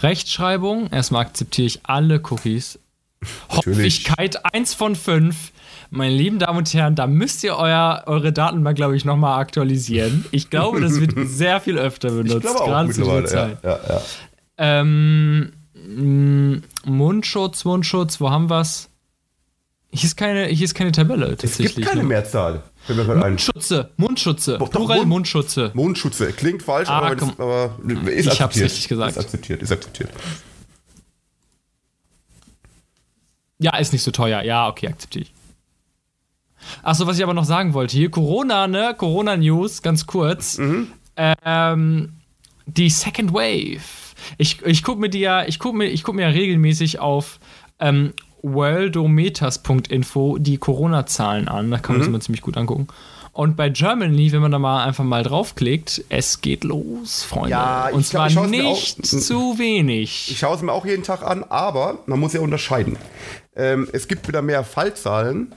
Rechtschreibung, erstmal akzeptiere ich alle Cookies.
Natürlich.
Häufigkeit 1 von 5. Meine lieben Damen und Herren, da müsst ihr euer, eure Daten mal, glaube ich, nochmal aktualisieren. Ich glaube, das wird sehr viel öfter benutzt,
Ich glaube auch
gerade zu dieser
mittlerweile.
Zeit.
Ja, ja, ja.
Ähm, Mundschutz, Mundschutz, wo haben wir's? Hier ist keine, hier ist keine Tabelle
Es
tatsächlich.
gibt keine
ne?
Mehrzahl.
Mundschutze, Mundschutze,
Doch,
plural
Mund-
Mundschutze.
Mondschutze. Klingt falsch,
Ah,
aber, es-
komm.
aber ist
Ich hab's
akzeptiert.
richtig gesagt.
Ist akzeptiert, ist akzeptiert.
Ja, ist nicht so teuer. Ja, okay, akzeptiere ich. Achso, was ich aber noch sagen wollte, hier Corona, ne? Corona-News, ganz kurz.
Mhm.
Ähm, die Second Wave. Ich, ich gucke mir die ja, ich gucke mir, ich guck mir ja regelmäßig auf ähm, worldometers.info die Corona-Zahlen an. Da kann man das
Mhm.
immer ziemlich gut angucken. Und bei Germany, wenn man da mal einfach mal draufklickt, es geht los, Freunde.
Ja, ich
Und
glaub,
zwar
ich mir
nicht
auch-
zu wenig.
Ich schaue es mir auch jeden Tag an, aber man muss ja unterscheiden. Ähm, es gibt wieder mehr Fallzahlen,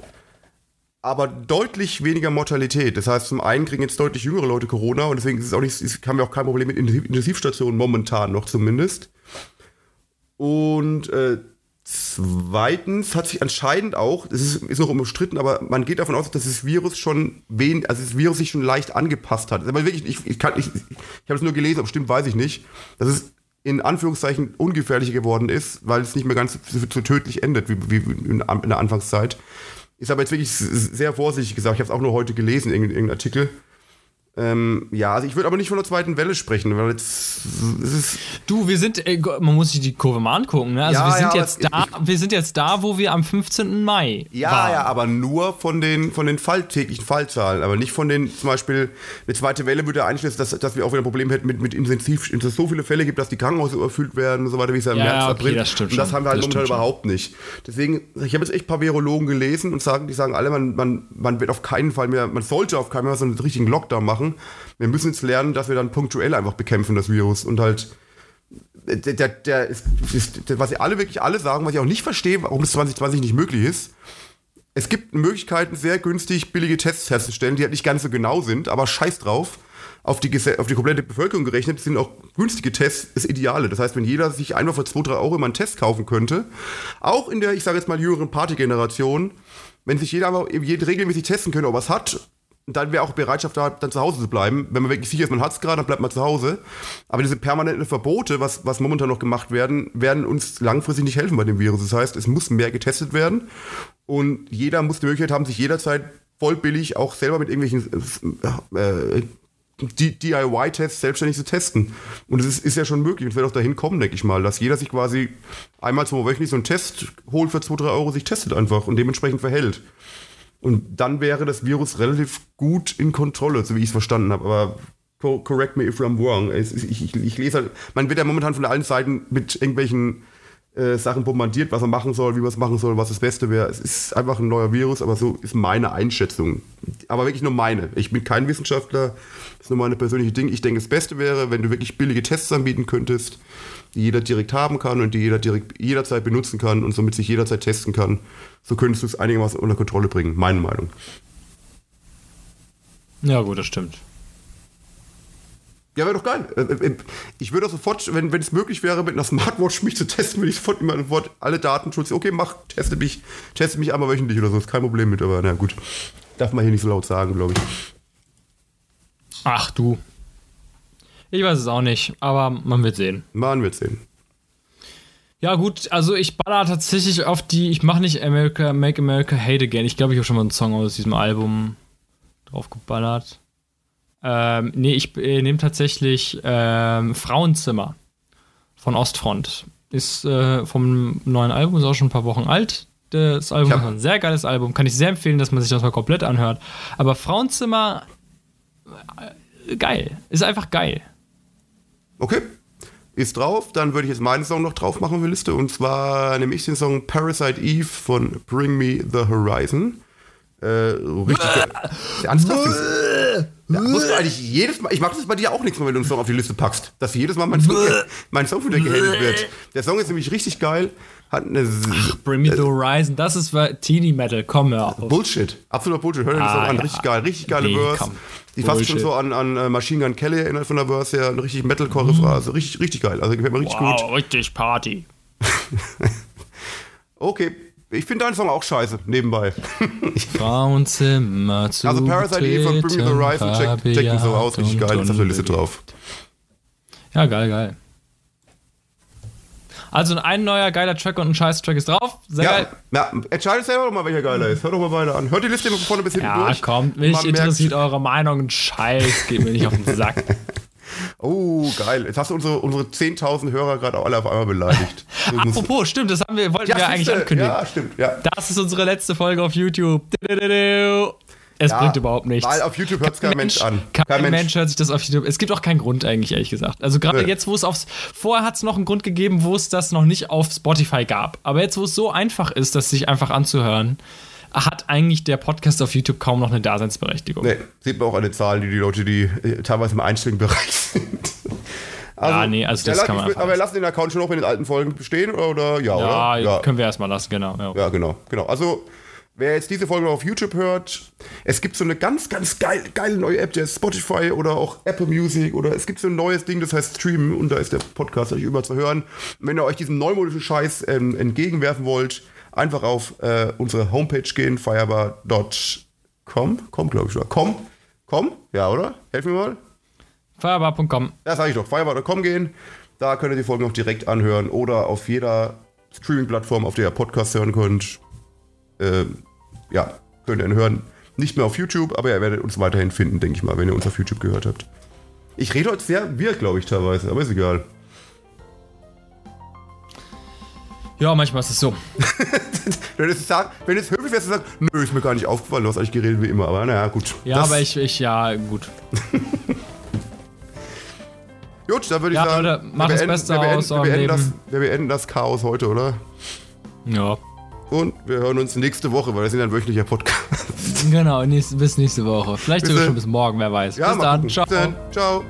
aber deutlich weniger Mortalität. Das heißt, zum einen kriegen jetzt deutlich jüngere Leute Corona und deswegen ist es auch nicht, es haben wir auch kein Problem mit Intensiv Intensivstationen momentan noch zumindest. Und äh, zweitens hat sich anscheinend auch, das ist, ist noch umstritten, aber man geht davon aus, dass das Virus schon wen, also das Virus sich schon leicht angepasst hat. Aber wirklich, ich, ich, kann, ich, ich habe es nur gelesen, ob stimmt, weiß ich nicht. Dass es in Anführungszeichen ungefährlicher geworden ist, weil es nicht mehr ganz so, so tödlich endet wie, wie in, in der Anfangszeit. Ist aber jetzt wirklich sehr vorsichtig gesagt. Ich habe es auch nur heute gelesen, in irgendeinem Artikel. Ähm, ja, also ich würde aber nicht von der zweiten Welle sprechen, weil jetzt es ist
Du, wir sind, äh, man muss sich die Kurve mal angucken, ne? Also
Ja,
wir sind
ja,
jetzt da, wir sind jetzt da, wo wir am 15. Mai
Ja,
waren.
ja, aber nur von den, von den Fall, täglichen Fallzahlen, aber nicht von den, zum Beispiel, eine zweite Welle würde ja einschließen, dass, dass wir auch wieder ein Problem hätten mit, mit Intensiv, dass es so viele Fälle gibt, dass die Krankenhäuser überfüllt werden und so weiter, wie es ja im
Ja,
März,
okay,
April.
das stimmt
und das
schon.
haben wir halt momentan überhaupt nicht. Deswegen, ich habe jetzt echt ein paar Virologen gelesen und sagen, die sagen alle, man, man, man wird auf keinen Fall mehr, man sollte auf keinen Fall so einen richtigen Lockdown machen. Wir müssen jetzt lernen, dass wir dann punktuell einfach bekämpfen, das Virus und halt der, der, der ist, ist, was sie alle wirklich alle sagen, was ich auch nicht verstehe, warum es 2020 nicht möglich ist. Es gibt Möglichkeiten, sehr günstig billige Tests herzustellen, die halt nicht ganz so genau sind, aber scheiß drauf. Auf die, auf die komplette Bevölkerung gerechnet sind auch günstige Tests das Ideale. Das heißt, wenn jeder sich einfach für 2, 3 Euro immer einen Test kaufen könnte, auch in der, ich sage jetzt mal, jüngeren Partygeneration, wenn sich jeder aber regelmäßig testen könnte, ob er es hat, dann wäre auch Bereitschaft da, dann zu Hause zu bleiben. Wenn man wirklich sicher ist, man hat es gerade, dann bleibt man zu Hause. Aber diese permanenten Verbote, was, was momentan noch gemacht werden, werden uns langfristig nicht helfen bei dem Virus. Das heißt, es muss mehr getestet werden und jeder muss die Möglichkeit haben, sich jederzeit voll billig auch selber mit irgendwelchen äh, DIY-Tests selbstständig zu testen. Und es ist, ist, ja schon möglich und es wird auch dahin kommen, denke ich mal, dass jeder sich quasi einmal zwei wöchentlich so einen Test holt für 2, 3 Euro, sich testet einfach und dementsprechend verhält. Und dann wäre das Virus relativ gut in Kontrolle, so wie ich es verstanden habe. Aber correct me if I'm wrong. Ich, ich, ich, lese halt, man wird ja momentan von allen Seiten mit irgendwelchen äh, Sachen bombardiert, was er machen soll, wie man es machen soll, was das Beste wäre. Es ist einfach ein neuer Virus, aber so ist meine Einschätzung. Aber wirklich nur meine. Ich bin kein Wissenschaftler, das ist nur meine persönliche Ding. Ich denke, das Beste wäre, wenn du wirklich billige Tests anbieten könntest, die jeder direkt haben kann und die jeder direkt jederzeit benutzen kann und somit sich jederzeit testen kann. So könntest du es einigermaßen unter Kontrolle bringen, meine Meinung.
Ja, gut, das stimmt.
Ja, wäre doch geil. Äh, äh, ich würde sofort, wenn, wenn es möglich wäre, mit einer Smartwatch mich zu testen, würde ich sofort immer sofort alle Daten schützen. Okay, mach, teste mich, teste mich einmal wöchentlich oder so. Ist kein Problem mit, aber na gut. Darf man hier nicht so laut sagen, glaube ich.
Ach du. Ich weiß es auch nicht, aber man wird sehen.
Man wird sehen.
Ja, gut, also ich baller tatsächlich auf die, ich mache nicht America, Make America Hate Again. Ich glaube, ich habe schon mal einen Song aus diesem Album drauf geballert. Ähm, nee, ich äh, nehme tatsächlich ähm, Frauenzimmer von Ostfront. Ist äh, vom neuen Album, ist auch schon ein paar Wochen alt. Das Album ist ein sehr geiles Album. Kann ich sehr empfehlen, dass man sich das mal komplett anhört. Aber Frauenzimmer, äh, geil. Ist einfach geil.
Okay. Ist drauf. Dann würde ich jetzt meinen Song noch drauf machen auf die Liste. Und zwar nehme ich den Song Parasite Eve von Bring Me the Horizon. Äh, richtig. Ernsthaft? Ja, musst du eigentlich jedes Mal, ich mache das bei dir auch nichts mehr, wenn du einen Song auf die Liste packst, dass jedes Mal mein Song, mein Song dich gehandelt wird. Der Song ist nämlich richtig geil. Hat eine,
Ach, Bring Me the Horizon, das ist Teeny Metal, komm hör
auf. Bullshit, absoluter Bullshit. Hör dir das ah, Song an, richtig geil, richtig geile nee, Verse. Komm. Die fast schon so an, an äh, Machine Gun Kelly erinnert von der Verse her, eine richtig Metalcore-Phrase, mhm. richtig, richtig geil. Also gefällt mir richtig wow,
gut. richtig Party.
okay, ich finde deinen Song auch scheiße, nebenbei.
Frauenzimmer zu
Also Parasite Eve von Bring Me The Horizon check, checken so aus, richtig geil, ist auf der Liste drauf.
Ja, geil, geil. Also ein neuer geiler Track und ein scheiß Track ist drauf. Sehr
ja,
geil.
Ja, entscheidet selber doch mal, welcher geiler ist. Hört doch mal beide an. Hört die Liste von vorne bis hinten
ja,
durch.
Ja, kommt, mich interessiert merkt. eure Meinung. Scheiß, geht mir nicht auf den Sack.
Oh, geil. Jetzt hast du unsere, unsere 10.000 Hörer gerade alle auf einmal beleidigt.
Apropos, stimmt, das haben wir, wollten ja, wir eigentlich ankündigen.
Ja, stimmt, ja.
Das ist unsere letzte Folge auf YouTube. Es ja, bringt überhaupt nichts.
Weil auf YouTube hört es kein, kein Mensch, an.
Kein, kein Mensch. Mensch. hört sich das auf YouTube. Es gibt auch keinen Grund eigentlich, ehrlich gesagt. Also gerade nee. jetzt, wo es aufs. Vorher hat es noch einen Grund gegeben, wo es das noch nicht auf Spotify gab. Aber jetzt, wo es so einfach ist, das sich einfach anzuhören, hat eigentlich der Podcast auf YouTube kaum noch eine Daseinsberechtigung.
Nee, sieht man auch an den Zahlen, die die Leute, die äh, teilweise im Einstellungsbereich sind.
Also, ja, nee, also das kann man.
aber wir lassen den Account schon noch in den alten Folgen bestehen, oder? Ja,
ja,
oder?
ja. können wir erstmal lassen, genau.
Ja. ja, genau, genau. Also, wer jetzt diese Folge auf YouTube hört, es gibt so eine ganz, ganz geil, geile neue App, der ist Spotify oder auch Apple Music oder es gibt so ein neues Ding, das heißt Stream und da ist der Podcast euch über zu hören. wenn ihr euch diesem neumodischen Scheiß ähm, entgegenwerfen wollt, einfach auf äh, unsere Homepage gehen, firebar.com, com, glaube ich, oder com, com, ja, oder? Helf mir mal.
Firebar.com.
Ja, sage ich doch, firebar.com gehen, da könnt ihr die Folgen auch direkt anhören oder auf jeder Streaming-Plattform, auf der ihr Podcast hören könnt, äh, ja, könnt ihr ihn hören. Nicht mehr auf YouTube, aber ihr werdet uns weiterhin finden, denke ich mal, wenn ihr uns auf YouTube gehört habt. Ich rede heute sehr wir, glaube ich, teilweise, aber ist egal.
Ja, manchmal ist es so.
wenn, es wenn es höflich wäre, zu sagen, nö, ist mir gar nicht aufgefallen, du hast eigentlich geredet wie immer, aber naja, gut.
Ja, aber ich, ich, ja, gut.
gut, dann würde ich ja, sagen,
Leute, mach das Beste wir beenden, aus
wir beenden, das, wir beenden das Chaos heute, oder?
Ja.
Und wir hören uns nächste Woche, weil wir sind ein wöchentlicher Podcast.
Genau, nächste, bis nächste Woche. Vielleicht bis sogar schon bis morgen, wer weiß.
Ja,
bis dann.
Ciao. Bis dann. Ciao.